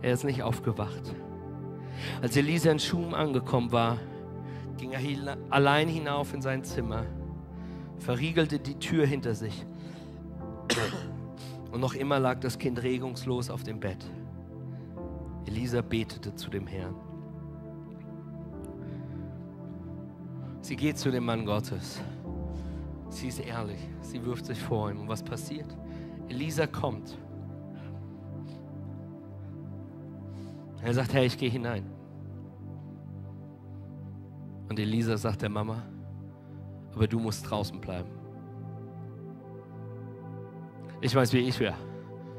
er ist nicht aufgewacht. Als Elisa in Schum angekommen war, ging er allein hinauf in sein Zimmer, verriegelte die Tür hinter sich. Und noch immer lag das Kind regungslos auf dem Bett. Elisa betete zu dem Herrn. Sie geht zu dem Mann Gottes. Sie ist ehrlich. Sie wirft sich vor ihm. Und was passiert? Elisa kommt. Er sagt, hey, ich gehe hinein. Und Elisa sagt der Mama, aber du musst draußen bleiben. Ich weiß, wie ich wäre.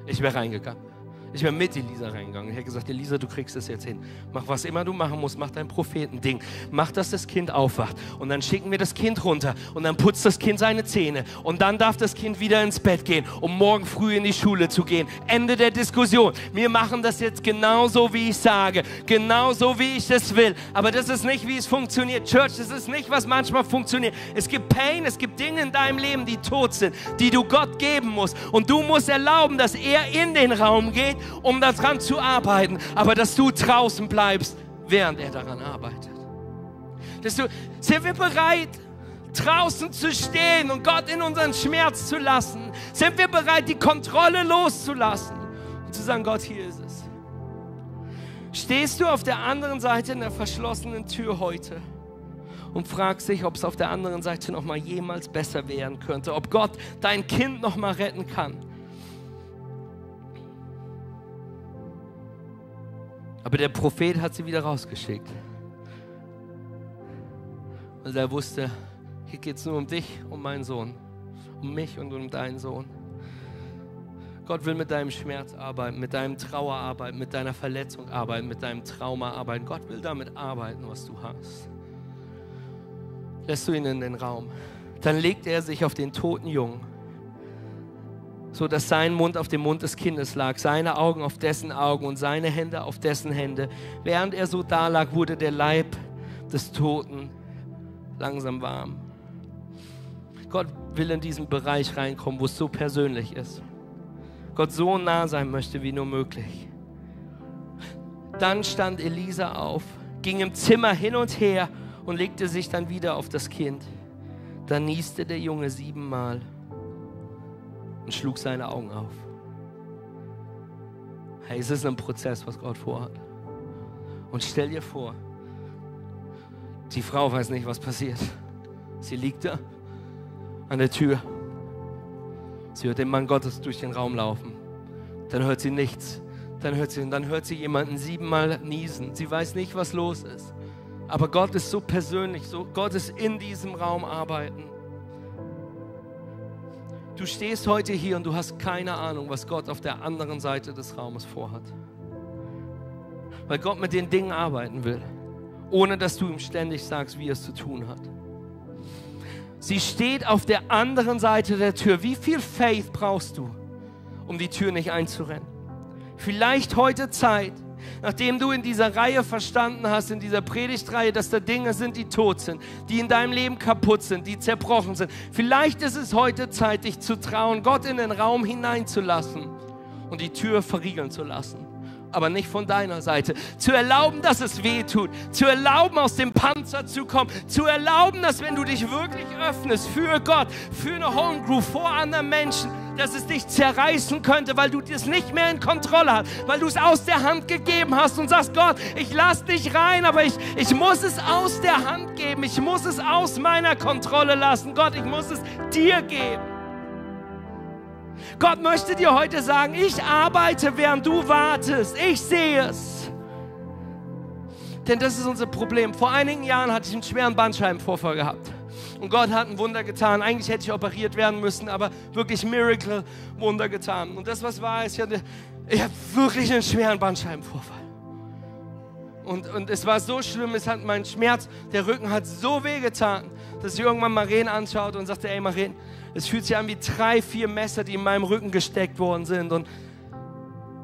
Ich wäre reingegangen. Ich wäre mit Elisa reingegangen. Ich hätte gesagt, Elisa, du kriegst es jetzt hin. Mach was immer du machen musst. Mach dein Prophetending. Mach, dass das Kind aufwacht. Und dann schicken wir das Kind runter. Und dann putzt das Kind seine Zähne. Und dann darf das Kind wieder ins Bett gehen, um morgen früh in die Schule zu gehen. Ende der Diskussion. Wir machen das jetzt genauso, wie ich sage. Genauso, wie ich es will. Aber das ist nicht, wie es funktioniert. Church, das ist nicht, was manchmal funktioniert. Es gibt Pain, es gibt Dinge in deinem Leben, die tot sind, die du Gott geben musst. Und du musst erlauben, dass er in den Raum geht um daran zu arbeiten, aber dass du draußen bleibst, während er daran arbeitet. Dass du, sind wir bereit, draußen zu stehen und Gott in unseren Schmerz zu lassen? Sind wir bereit, die Kontrolle loszulassen und zu sagen, Gott, hier ist es? Stehst du auf der anderen Seite in der verschlossenen Tür heute und fragst dich, ob es auf der anderen Seite noch mal jemals besser werden könnte, ob Gott dein Kind noch mal retten kann? Aber der Prophet hat sie wieder rausgeschickt. Und er wusste, hier geht es nur um dich, um meinen Sohn, um mich und um deinen Sohn. Gott will mit deinem Schmerz arbeiten, mit deinem Trauer arbeiten, mit deiner Verletzung arbeiten, mit deinem Trauma arbeiten. Gott will damit arbeiten, was du hast. Lässt du ihn in den Raum. Dann legt er sich auf den toten Jungen, so dass sein Mund auf dem Mund des Kindes lag, seine Augen auf dessen Augen und seine Hände auf dessen Hände. Während er so da lag, wurde der Leib des Toten langsam warm. Gott will in diesen Bereich reinkommen, wo es so persönlich ist. Gott so nah sein möchte wie nur möglich. Dann stand Elisa auf, ging im Zimmer hin und her und legte sich dann wieder auf das Kind. Dann nieste der Junge siebenmal und schlug seine Augen auf. Hey, es ist ein Prozess, was Gott vorhat. Und stell dir vor, die Frau weiß nicht, was passiert. Sie liegt da an der Tür. Sie hört den Mann Gottes durch den Raum laufen. Dann hört sie nichts. Dann hört sie, dann hört sie jemanden siebenmal niesen. Sie weiß nicht, was los ist. Aber Gott ist so persönlich, so, Gott ist in diesem Raum arbeiten. Du stehst heute hier und du hast keine Ahnung, was Gott auf der anderen Seite des Raumes vorhat. Weil Gott mit den Dingen arbeiten will, ohne dass du ihm ständig sagst, wie er es zu tun hat. Sie steht auf der anderen Seite der Tür. Wie viel Faith brauchst du, um die Tür nicht einzurennen? Vielleicht heute Zeit, nachdem du in dieser Reihe verstanden hast, in dieser Predigtreihe, dass da Dinge sind, die tot sind, die in deinem Leben kaputt sind, die zerbrochen sind. Vielleicht ist es heute Zeit, dich zu trauen, Gott in den Raum hineinzulassen und die Tür verriegeln zu lassen aber nicht von deiner Seite. Zu erlauben, dass es weh tut. Zu erlauben, aus dem Panzer zu kommen. Zu erlauben, dass wenn du dich wirklich öffnest für Gott, für eine Home Group, vor anderen Menschen, dass es dich zerreißen könnte, weil du das nicht mehr in Kontrolle hast, weil du es aus der Hand gegeben hast und sagst, Gott, ich lass dich rein, aber ich, ich muss es aus der Hand geben. Ich muss es aus meiner Kontrolle lassen. Gott, ich muss es dir geben. Gott möchte dir heute sagen, ich arbeite, während du wartest. Ich sehe es. Denn das ist unser Problem. Vor einigen Jahren hatte ich einen schweren Bandscheibenvorfall gehabt. Und Gott hat ein Wunder getan. Eigentlich hätte ich operiert werden müssen, aber wirklich Miracle Wunder getan. Und das, was war, ist, ich hatte, ich hatte wirklich einen schweren Bandscheibenvorfall. Und, und es war so schlimm, es hat mein Schmerz, der Rücken hat so weh getan, dass ich irgendwann Maren anschaute und sagte, ey Maren, es fühlt sich an wie drei, vier Messer, die in meinem Rücken gesteckt worden sind. Und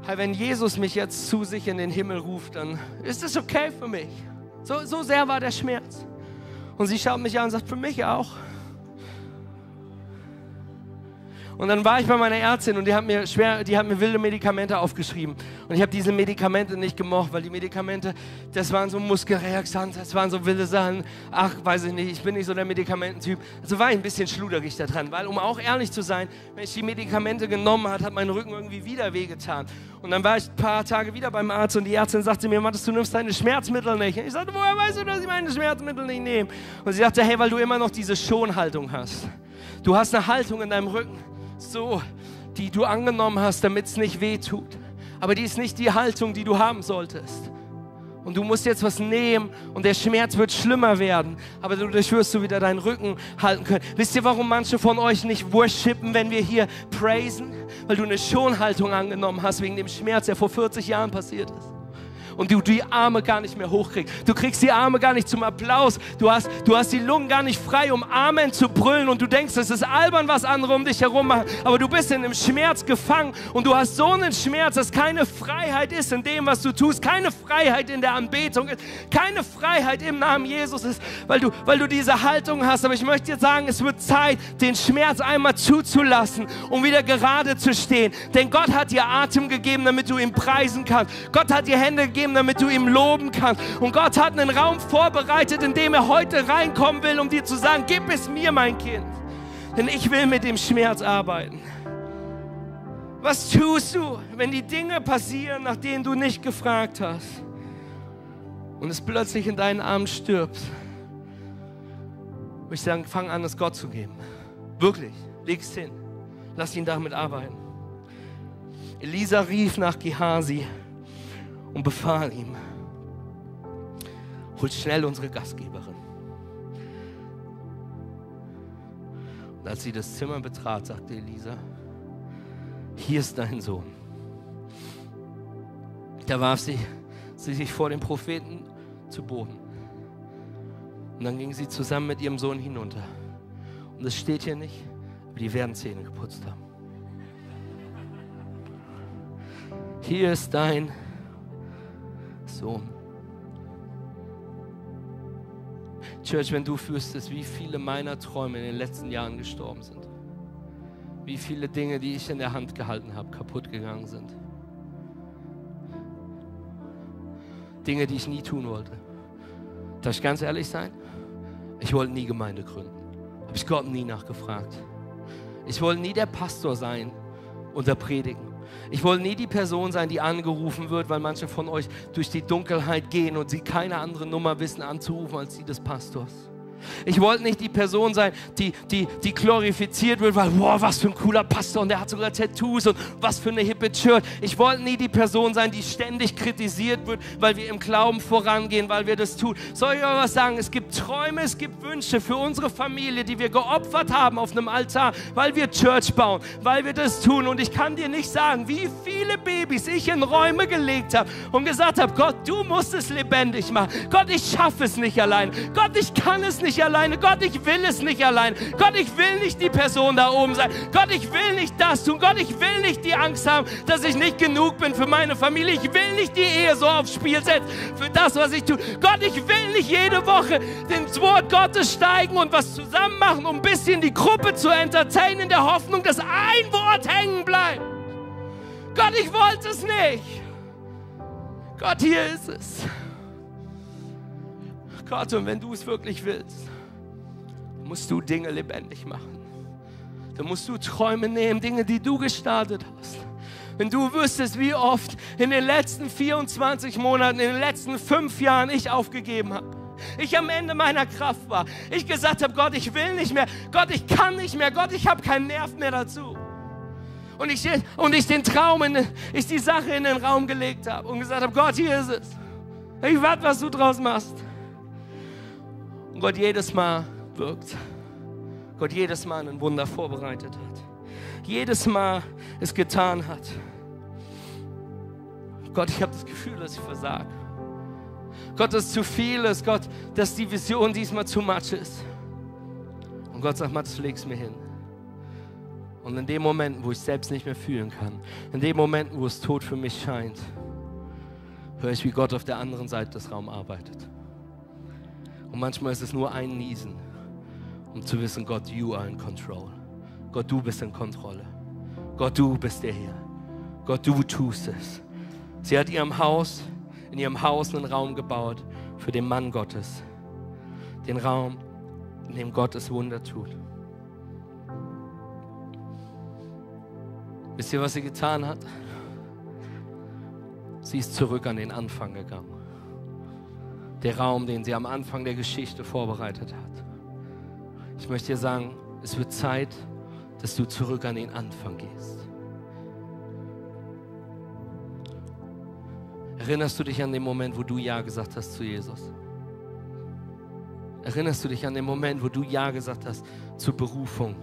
wenn Jesus mich jetzt zu sich in den Himmel ruft, dann ist es okay für mich. So, so sehr war der Schmerz. Und sie schaut mich an und sagt, für mich auch. Und dann war ich bei meiner Ärztin und die hat mir schwer, die hat mir wilde Medikamente aufgeschrieben. Und ich habe diese Medikamente nicht gemocht, weil die Medikamente, das waren so Muskelreaktanten, das waren so wilde Sachen. Ach, weiß ich nicht, ich bin nicht so der Medikamententyp. Also war ich ein bisschen schluderig da dran, weil um auch ehrlich zu sein, wenn ich die Medikamente genommen hat, hat mein Rücken irgendwie wieder wehgetan. Und dann war ich ein paar Tage wieder beim Arzt und die Ärztin sagte mir, Matthias, du nimmst deine Schmerzmittel nicht. Und ich sagte, woher weißt du, dass ich meine Schmerzmittel nicht nehme? Und sie sagte, hey, weil du immer noch diese Schonhaltung hast. Du hast eine Haltung in deinem Rücken so, die du angenommen hast, damit es nicht weh tut. Aber die ist nicht die Haltung, die du haben solltest. Und du musst jetzt was nehmen und der Schmerz wird schlimmer werden. Aber dadurch wirst du wieder deinen Rücken halten können. Wisst ihr, warum manche von euch nicht worshipen, wenn wir hier praisen? Weil du eine Schonhaltung angenommen hast wegen dem Schmerz, der vor 40 Jahren passiert ist und du die Arme gar nicht mehr hochkriegst. Du kriegst die Arme gar nicht zum Applaus. Du hast, du hast die Lungen gar nicht frei, um Amen zu brüllen und du denkst, es ist albern, was andere um dich herum machen. Aber du bist in einem Schmerz gefangen und du hast so einen Schmerz, dass keine Freiheit ist in dem, was du tust, keine Freiheit in der Anbetung ist, keine Freiheit im Namen Jesus ist, weil du, weil du diese Haltung hast. Aber ich möchte dir sagen, es wird Zeit, den Schmerz einmal zuzulassen, um wieder gerade zu stehen. Denn Gott hat dir Atem gegeben, damit du ihn preisen kannst. Gott hat dir Hände gegeben, geben, damit du ihm loben kannst. Und Gott hat einen Raum vorbereitet, in dem er heute reinkommen will, um dir zu sagen, gib es mir, mein Kind. Denn ich will mit dem Schmerz arbeiten. Was tust du, wenn die Dinge passieren, nach denen du nicht gefragt hast? Und es plötzlich in deinen Armen stirbt? Würde ich sagen, fang an, es Gott zu geben. Wirklich, leg es hin. Lass ihn damit arbeiten. Elisa rief nach Gehasi und befahl ihm, hol schnell unsere Gastgeberin. Und als sie das Zimmer betrat, sagte Elisa, hier ist dein Sohn. Da warf sie, sie sich vor dem Propheten zu Boden. Und dann ging sie zusammen mit ihrem Sohn hinunter. Und es steht hier nicht, aber die werden Zähne geputzt haben. Hier ist dein Sohn. Church, wenn du wüsstest, wie viele meiner Träume in den letzten Jahren gestorben sind, wie viele Dinge, die ich in der Hand gehalten habe, kaputt gegangen sind. Dinge, die ich nie tun wollte. Darf ich ganz ehrlich sein? Ich wollte nie Gemeinde gründen. Habe ich Gott nie nachgefragt. Ich wollte nie der Pastor sein und der Predigen. Ich wollte nie die Person sein, die angerufen wird, weil manche von euch durch die Dunkelheit gehen und sie keine andere Nummer wissen anzurufen als die des Pastors. Ich wollte nicht die Person sein, die, die, die glorifiziert wird, weil, boah, was für ein cooler Pastor und der hat sogar Tattoos und was für eine hippe Church. Ich wollte nie die Person sein, die ständig kritisiert wird, weil wir im Glauben vorangehen, weil wir das tun. Soll ich euch was sagen? Es gibt Träume, es gibt Wünsche für unsere Familie, die wir geopfert haben auf einem Altar, weil wir Church bauen, weil wir das tun. Und ich kann dir nicht sagen, wie viele Babys ich in Räume gelegt habe und gesagt habe, Gott, du musst es lebendig machen. Gott, ich schaffe es nicht allein. Gott, ich kann es nicht alleine. Gott, ich will es nicht allein. Gott, ich will nicht die Person da oben sein. Gott, ich will nicht das tun. Gott, ich will nicht die Angst haben, dass ich nicht genug bin für meine Familie. Ich will nicht die Ehe so aufs Spiel setzen für das, was ich tue. Gott, ich will nicht jede Woche ins Wort Gottes steigen und was zusammen machen, um ein bisschen die Gruppe zu entertainen, in der Hoffnung, dass ein Wort hängen bleibt. Gott, ich wollte es nicht. Gott, hier ist es. Gott, und wenn du es wirklich willst, musst du Dinge lebendig machen. Dann musst du Träume nehmen, Dinge, die du gestartet hast. Wenn du wüsstest, wie oft in den letzten 24 Monaten, in den letzten fünf Jahren ich aufgegeben habe. Ich am Ende meiner Kraft war. Ich gesagt habe, Gott, ich will nicht mehr. Gott, ich kann nicht mehr. Gott, ich habe keinen Nerv mehr dazu. Und ich, und ich den Traum, in, ich die Sache in den Raum gelegt habe und gesagt habe, Gott, hier ist es. Ich warte, was du draus machst. Und Gott jedes Mal wirkt. Gott jedes Mal ein Wunder vorbereitet hat. Jedes Mal es getan hat. Gott, ich habe das Gefühl, dass ich versage. Gott, dass zu viel ist. Gott, dass die Vision diesmal zu much ist. Und Gott sagt, Matthias, leg's mir hin. Und in dem Moment, wo ich selbst nicht mehr fühlen kann, in dem Moment, wo es tot für mich scheint, höre ich, wie Gott auf der anderen Seite des Raums arbeitet. Und manchmal ist es nur ein Niesen, um zu wissen, Gott, you are in control. Gott, du bist in Kontrolle. Gott, du bist der Herr. Gott, du tust es. Sie hat ihrem Haus, in ihrem Haus einen Raum gebaut für den Mann Gottes. Den Raum, in dem Gott das Wunder tut. Wisst ihr, was sie getan hat? Sie ist zurück an den Anfang gegangen der Raum, den sie am Anfang der Geschichte vorbereitet hat. Ich möchte dir sagen, es wird Zeit, dass du zurück an den Anfang gehst. Erinnerst du dich an den Moment, wo du Ja gesagt hast zu Jesus? Erinnerst du dich an den Moment, wo du Ja gesagt hast zur Berufung,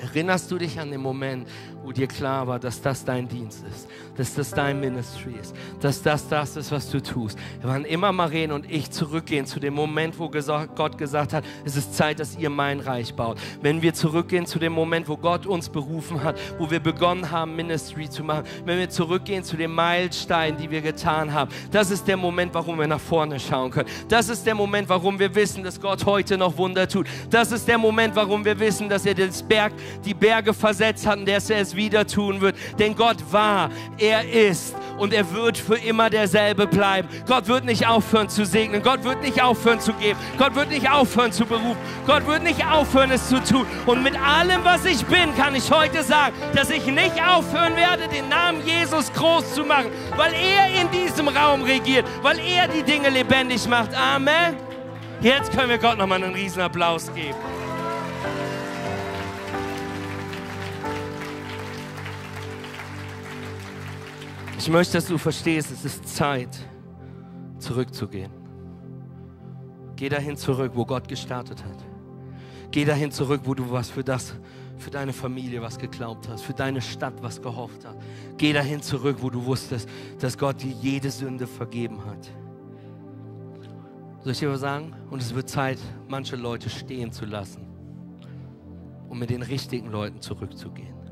Erinnerst du dich an den Moment, wo dir klar war, dass das dein Dienst ist, dass das dein Ministry ist, dass das das ist, was du tust? Wann immer Maren und ich zurückgehen zu dem Moment, wo Gott gesagt hat, es ist Zeit, dass ihr mein Reich baut. Wenn wir zurückgehen zu dem Moment, wo Gott uns berufen hat, wo wir begonnen haben, Ministry zu machen, wenn wir zurückgehen zu den Meilensteinen, die wir getan haben, das ist der Moment, warum wir nach vorne schauen können. Das ist der Moment, warum wir wissen, dass Gott heute noch Wunder tut. Das ist der Moment, warum wir wissen, dass er das Berg die Berge versetzt hat dass er es wieder tun wird. Denn Gott war, er ist und er wird für immer derselbe bleiben. Gott wird nicht aufhören zu segnen. Gott wird nicht aufhören zu geben. Gott wird nicht aufhören zu berufen. Gott wird nicht aufhören, es zu tun. Und mit allem, was ich bin, kann ich heute sagen, dass ich nicht aufhören werde, den Namen Jesus groß zu machen, weil er in diesem Raum regiert, weil er die Dinge lebendig macht. Amen. Jetzt können wir Gott nochmal einen riesen Applaus geben. Ich möchte, dass du verstehst, es ist Zeit, zurückzugehen. Geh dahin zurück, wo Gott gestartet hat. Geh dahin zurück, wo du was für das, für deine Familie was geglaubt hast, für deine Stadt was gehofft hast. Geh dahin zurück, wo du wusstest, dass Gott dir jede Sünde vergeben hat. Soll ich dir was sagen? Und es wird Zeit, manche Leute stehen zu lassen, um mit den richtigen Leuten zurückzugehen.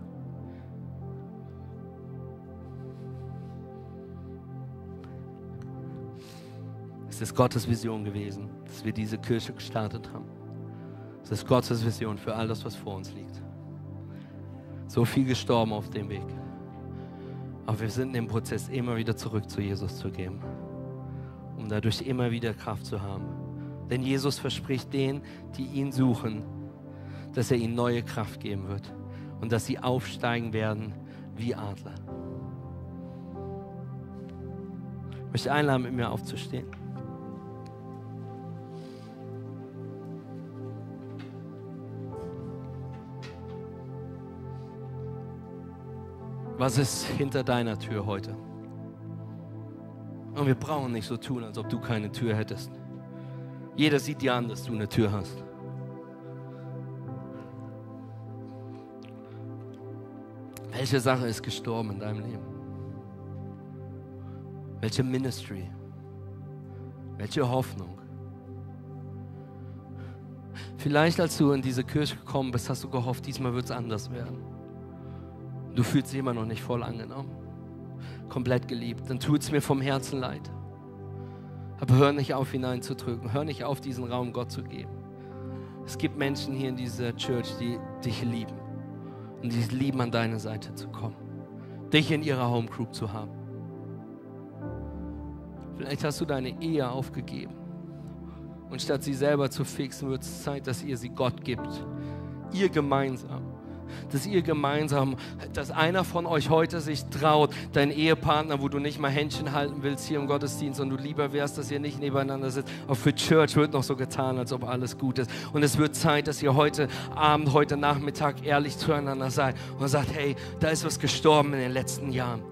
Es ist Gottes Vision gewesen, dass wir diese Kirche gestartet haben. Es ist Gottes Vision für all das, was vor uns liegt. So viel gestorben auf dem Weg. Aber wir sind im Prozess, immer wieder zurück zu Jesus zu gehen, um dadurch immer wieder Kraft zu haben. Denn Jesus verspricht denen, die ihn suchen, dass er ihnen neue Kraft geben wird und dass sie aufsteigen werden wie Adler. Ich möchte einladen, mit mir aufzustehen. Was ist hinter deiner Tür heute? Und wir brauchen nicht so tun, als ob du keine Tür hättest. Jeder sieht dir an, dass du eine Tür hast. Welche Sache ist gestorben in deinem Leben? Welche Ministry? Welche Hoffnung? Vielleicht als du in diese Kirche gekommen bist, hast du gehofft, diesmal wird es anders werden. Du fühlst dich immer noch nicht voll angenommen, komplett geliebt. Dann tut es mir vom Herzen leid. Aber hör nicht auf, hineinzudrücken. Hör nicht auf, diesen Raum Gott zu geben. Es gibt Menschen hier in dieser Church, die dich lieben. Und die lieben, an deine Seite zu kommen. Dich in ihrer Home Group zu haben. Vielleicht hast du deine Ehe aufgegeben. Und statt sie selber zu fixen, wird es Zeit, dass ihr sie Gott gibt. Ihr gemeinsam dass ihr gemeinsam, dass einer von euch heute sich traut, deinen Ehepartner, wo du nicht mal Händchen halten willst hier im Gottesdienst und du lieber wärst, dass ihr nicht nebeneinander sitzt. Auch für Church wird noch so getan, als ob alles gut ist. Und es wird Zeit, dass ihr heute Abend, heute Nachmittag ehrlich zueinander seid und sagt, hey, da ist was gestorben in den letzten Jahren.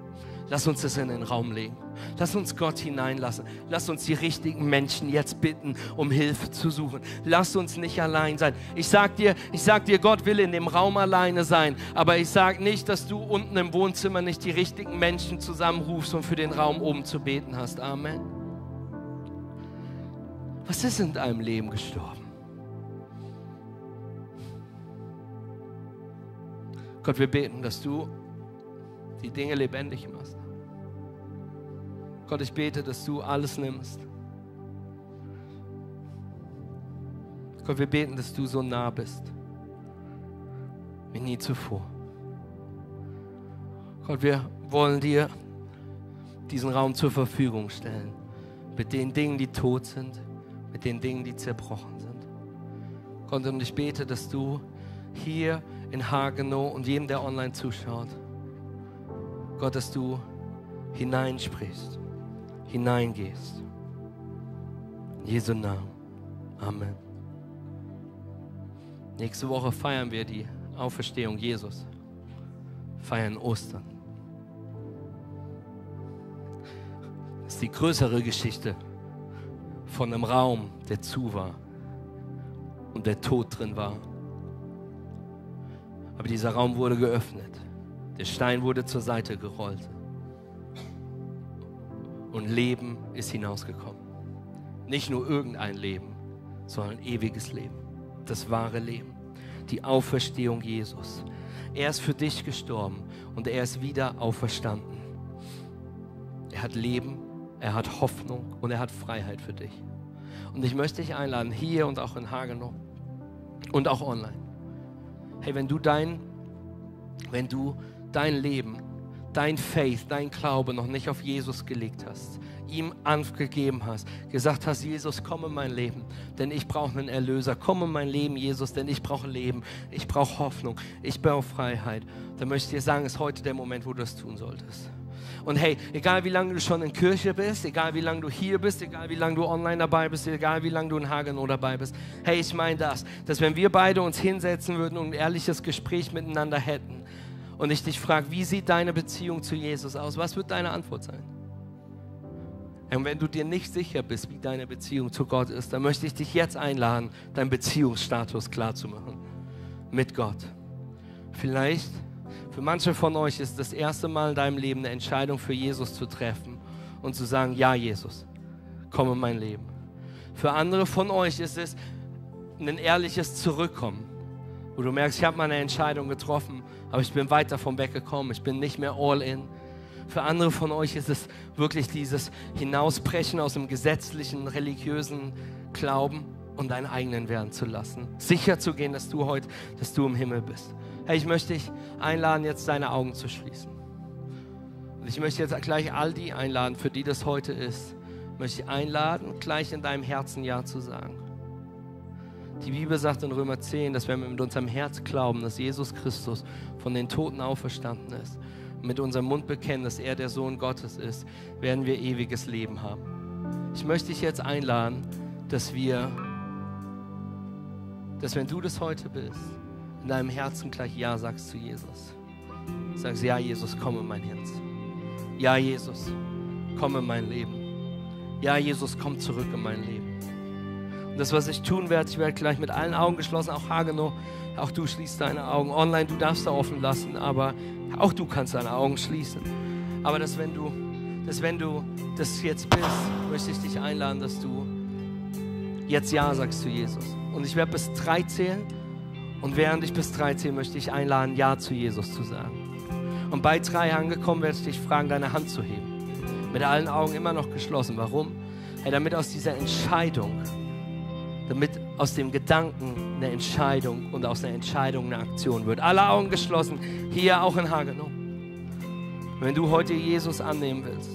Lass uns das in den Raum legen. Lass uns Gott hineinlassen. Lass uns die richtigen Menschen jetzt bitten, um Hilfe zu suchen. Lass uns nicht allein sein. Ich sag dir, ich sag dir, Gott will in dem Raum alleine sein. Aber ich sag nicht, dass du unten im Wohnzimmer nicht die richtigen Menschen zusammenrufst und für den Raum oben zu beten hast. Amen. Was ist in deinem Leben gestorben? Gott, wir beten, dass du die Dinge lebendig machst. Gott, ich bete, dass du alles nimmst. Gott, wir beten, dass du so nah bist wie nie zuvor. Gott, wir wollen dir diesen Raum zur Verfügung stellen. Mit den Dingen, die tot sind, mit den Dingen, die zerbrochen sind. Gott, und ich bete, dass du hier in Hagenow und jedem, der online zuschaut, Gott, dass du hineinsprichst hineingehst. In Jesu Namen. Amen. Nächste Woche feiern wir die Auferstehung Jesus. Feiern Ostern. Das ist die größere Geschichte von einem Raum, der zu war und der tot drin war. Aber dieser Raum wurde geöffnet. Der Stein wurde zur Seite gerollt und Leben ist hinausgekommen. Nicht nur irgendein Leben, sondern ewiges Leben. Das wahre Leben. Die Auferstehung Jesus. Er ist für dich gestorben und er ist wieder auferstanden. Er hat Leben, er hat Hoffnung und er hat Freiheit für dich. Und ich möchte dich einladen, hier und auch in Hagenow und auch online. Hey, wenn du dein, wenn du dein Leben, dein Faith, dein Glaube noch nicht auf Jesus gelegt hast, ihm angegeben hast, gesagt hast, Jesus, komm in mein Leben, denn ich brauche einen Erlöser. Komm in mein Leben, Jesus, denn ich brauche Leben, ich brauche Hoffnung, ich brauche Freiheit. Dann möchte ich dir sagen, ist heute der Moment, wo du das tun solltest. Und hey, egal wie lange du schon in Kirche bist, egal wie lange du hier bist, egal wie lange du online dabei bist, egal wie lange du in Hagenow dabei bist, hey, ich meine das, dass wenn wir beide uns hinsetzen würden und ein ehrliches Gespräch miteinander hätten und ich dich frage, wie sieht deine Beziehung zu Jesus aus, was wird deine Antwort sein? Und wenn du dir nicht sicher bist, wie deine Beziehung zu Gott ist, dann möchte ich dich jetzt einladen, deinen Beziehungsstatus klar zu machen mit Gott. Vielleicht für manche von euch ist das erste Mal in deinem Leben eine Entscheidung für Jesus zu treffen und zu sagen, ja Jesus, komm in mein Leben. Für andere von euch ist es ein ehrliches Zurückkommen, wo du merkst, ich habe meine Entscheidung getroffen, aber ich bin weit davon weggekommen, ich bin nicht mehr all in. Für andere von euch ist es wirklich dieses Hinausbrechen aus dem gesetzlichen, religiösen Glauben und deinen eigenen werden zu lassen. Sicher zu gehen, dass du heute, dass du im Himmel bist. Hey, ich möchte dich einladen, jetzt deine Augen zu schließen. Und ich möchte jetzt gleich all die einladen, für die das heute ist. Ich möchte dich einladen, gleich in deinem Herzen Ja zu sagen. Die Bibel sagt in Römer 10, dass wenn wir mit unserem Herz glauben, dass Jesus Christus von den Toten auferstanden ist, mit unserem Mund bekennen, dass er der Sohn Gottes ist, werden wir ewiges Leben haben. Ich möchte dich jetzt einladen, dass wir, dass wenn du das heute bist, in deinem Herzen gleich Ja sagst zu Jesus. Sagst, ja Jesus, komm in mein Herz. Ja Jesus, komm in mein Leben. Ja Jesus, komm zurück in mein Leben. Das, was ich tun werde, ich werde gleich mit allen Augen geschlossen, auch Hagenow, auch du schließt deine Augen. Online, du darfst da offen lassen, aber auch du kannst deine Augen schließen. Aber dass wenn du, dass wenn du das jetzt bist, möchte ich dich einladen, dass du jetzt Ja sagst zu Jesus. Und ich werde bis drei zählen. Und während ich bis drei zähle, möchte ich einladen, Ja zu Jesus zu sagen. Und bei drei angekommen werde ich dich fragen, deine Hand zu heben. Mit allen Augen immer noch geschlossen. Warum? Hey, damit aus dieser Entscheidung, damit aus dem Gedanken eine Entscheidung und aus einer Entscheidung eine Aktion wird. Alle Augen geschlossen, hier auch in Hagenow. Wenn du heute Jesus annehmen willst,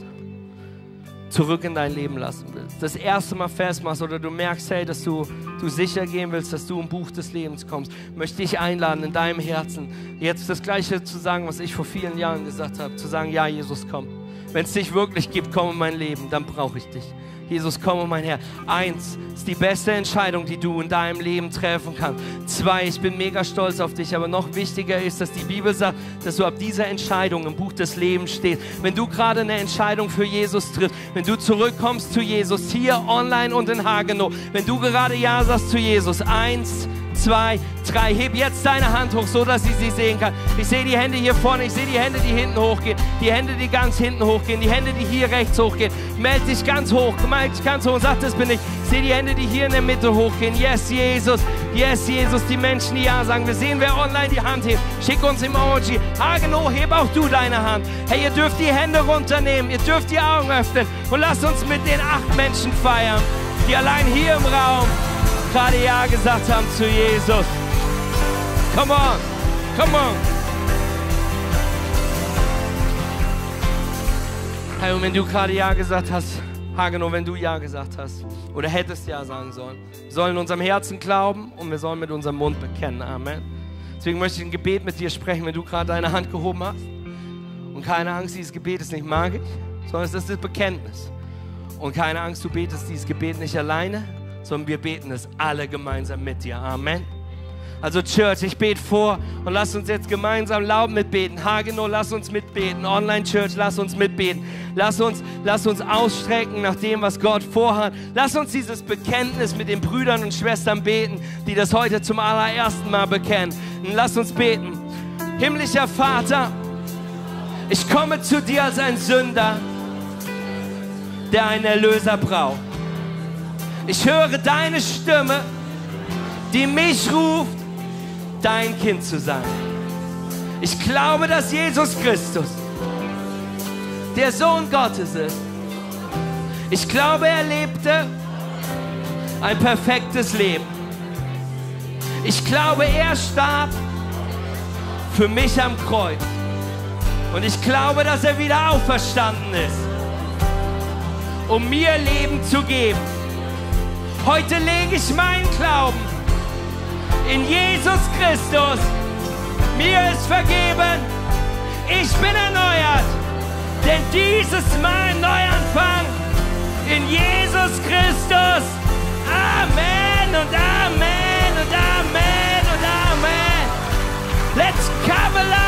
zurück in dein Leben lassen willst, das erste Mal festmachst oder du merkst, hey, dass du, du sicher gehen willst, dass du im Buch des Lebens kommst, möchte ich einladen, in deinem Herzen jetzt das Gleiche zu sagen, was ich vor vielen Jahren gesagt habe, zu sagen, ja, Jesus, komm. Wenn es dich wirklich gibt, komm in mein Leben, dann brauche ich dich. Jesus, komm, oh mein Herr. Eins ist die beste Entscheidung, die du in deinem Leben treffen kannst. Zwei, ich bin mega stolz auf dich, aber noch wichtiger ist, dass die Bibel sagt, dass du ab dieser Entscheidung im Buch des Lebens stehst. Wenn du gerade eine Entscheidung für Jesus triffst, wenn du zurückkommst zu Jesus, hier online und in Hagenow, wenn du gerade Ja sagst zu Jesus, eins, zwei, drei. Heb jetzt deine Hand hoch, so dass ich sie sehen kann. Ich sehe die Hände hier vorne, ich sehe die Hände, die hinten hochgehen, die Hände, die ganz hinten hochgehen, die Hände, die hier rechts hochgehen. Meld dich ganz hoch, meld dich ganz hoch und sag, das bin ich. Ich sehe die Hände, die hier in der Mitte hochgehen. Yes, Jesus. Yes, Jesus. Die Menschen, die Ja sagen. Wir sehen, wer online die Hand hebt. Schick uns Emoji. Hagenow, heb auch du deine Hand. Hey, ihr dürft die Hände runternehmen. Ihr dürft die Augen öffnen. Und lasst uns mit den acht Menschen feiern, die allein hier im Raum gerade Ja gesagt haben zu Jesus. Come on, come on. Hey, und wenn du gerade Ja gesagt hast, Hagenow, wenn du Ja gesagt hast oder hättest Ja sagen sollen, wir sollen in unserem Herzen glauben und wir sollen mit unserem Mund bekennen. Amen. Deswegen möchte ich ein Gebet mit dir sprechen, wenn du gerade deine Hand gehoben hast. Und keine Angst, dieses Gebet ist nicht magisch, sondern es ist das Bekenntnis. Und keine Angst, du betest dieses Gebet nicht alleine, sondern wir beten es alle gemeinsam mit dir. Amen. Also Church, ich bete vor und lass uns jetzt gemeinsam laut mitbeten. Hagenow, lass uns mitbeten. Online Church, lass uns mitbeten. Lass uns, lass uns ausstrecken nach dem, was Gott vorhat. Lass uns dieses Bekenntnis mit den Brüdern und Schwestern beten, die das heute zum allerersten Mal bekennen. Und lass uns beten. Himmlischer Vater, ich komme zu dir als ein Sünder, der einen Erlöser braucht. Ich höre deine Stimme, die mich ruft, dein Kind zu sein. Ich glaube, dass Jesus Christus der Sohn Gottes ist. Ich glaube, er lebte ein perfektes Leben. Ich glaube, er starb für mich am Kreuz. Und ich glaube, dass er wieder auferstanden ist, um mir Leben zu geben. Heute lege ich meinen Glauben in Jesus Christus. Mir ist vergeben. Ich bin erneuert. Denn dieses Mal Neuanfang in Jesus Christus. Amen und Amen und Amen und Amen. Let's come alive.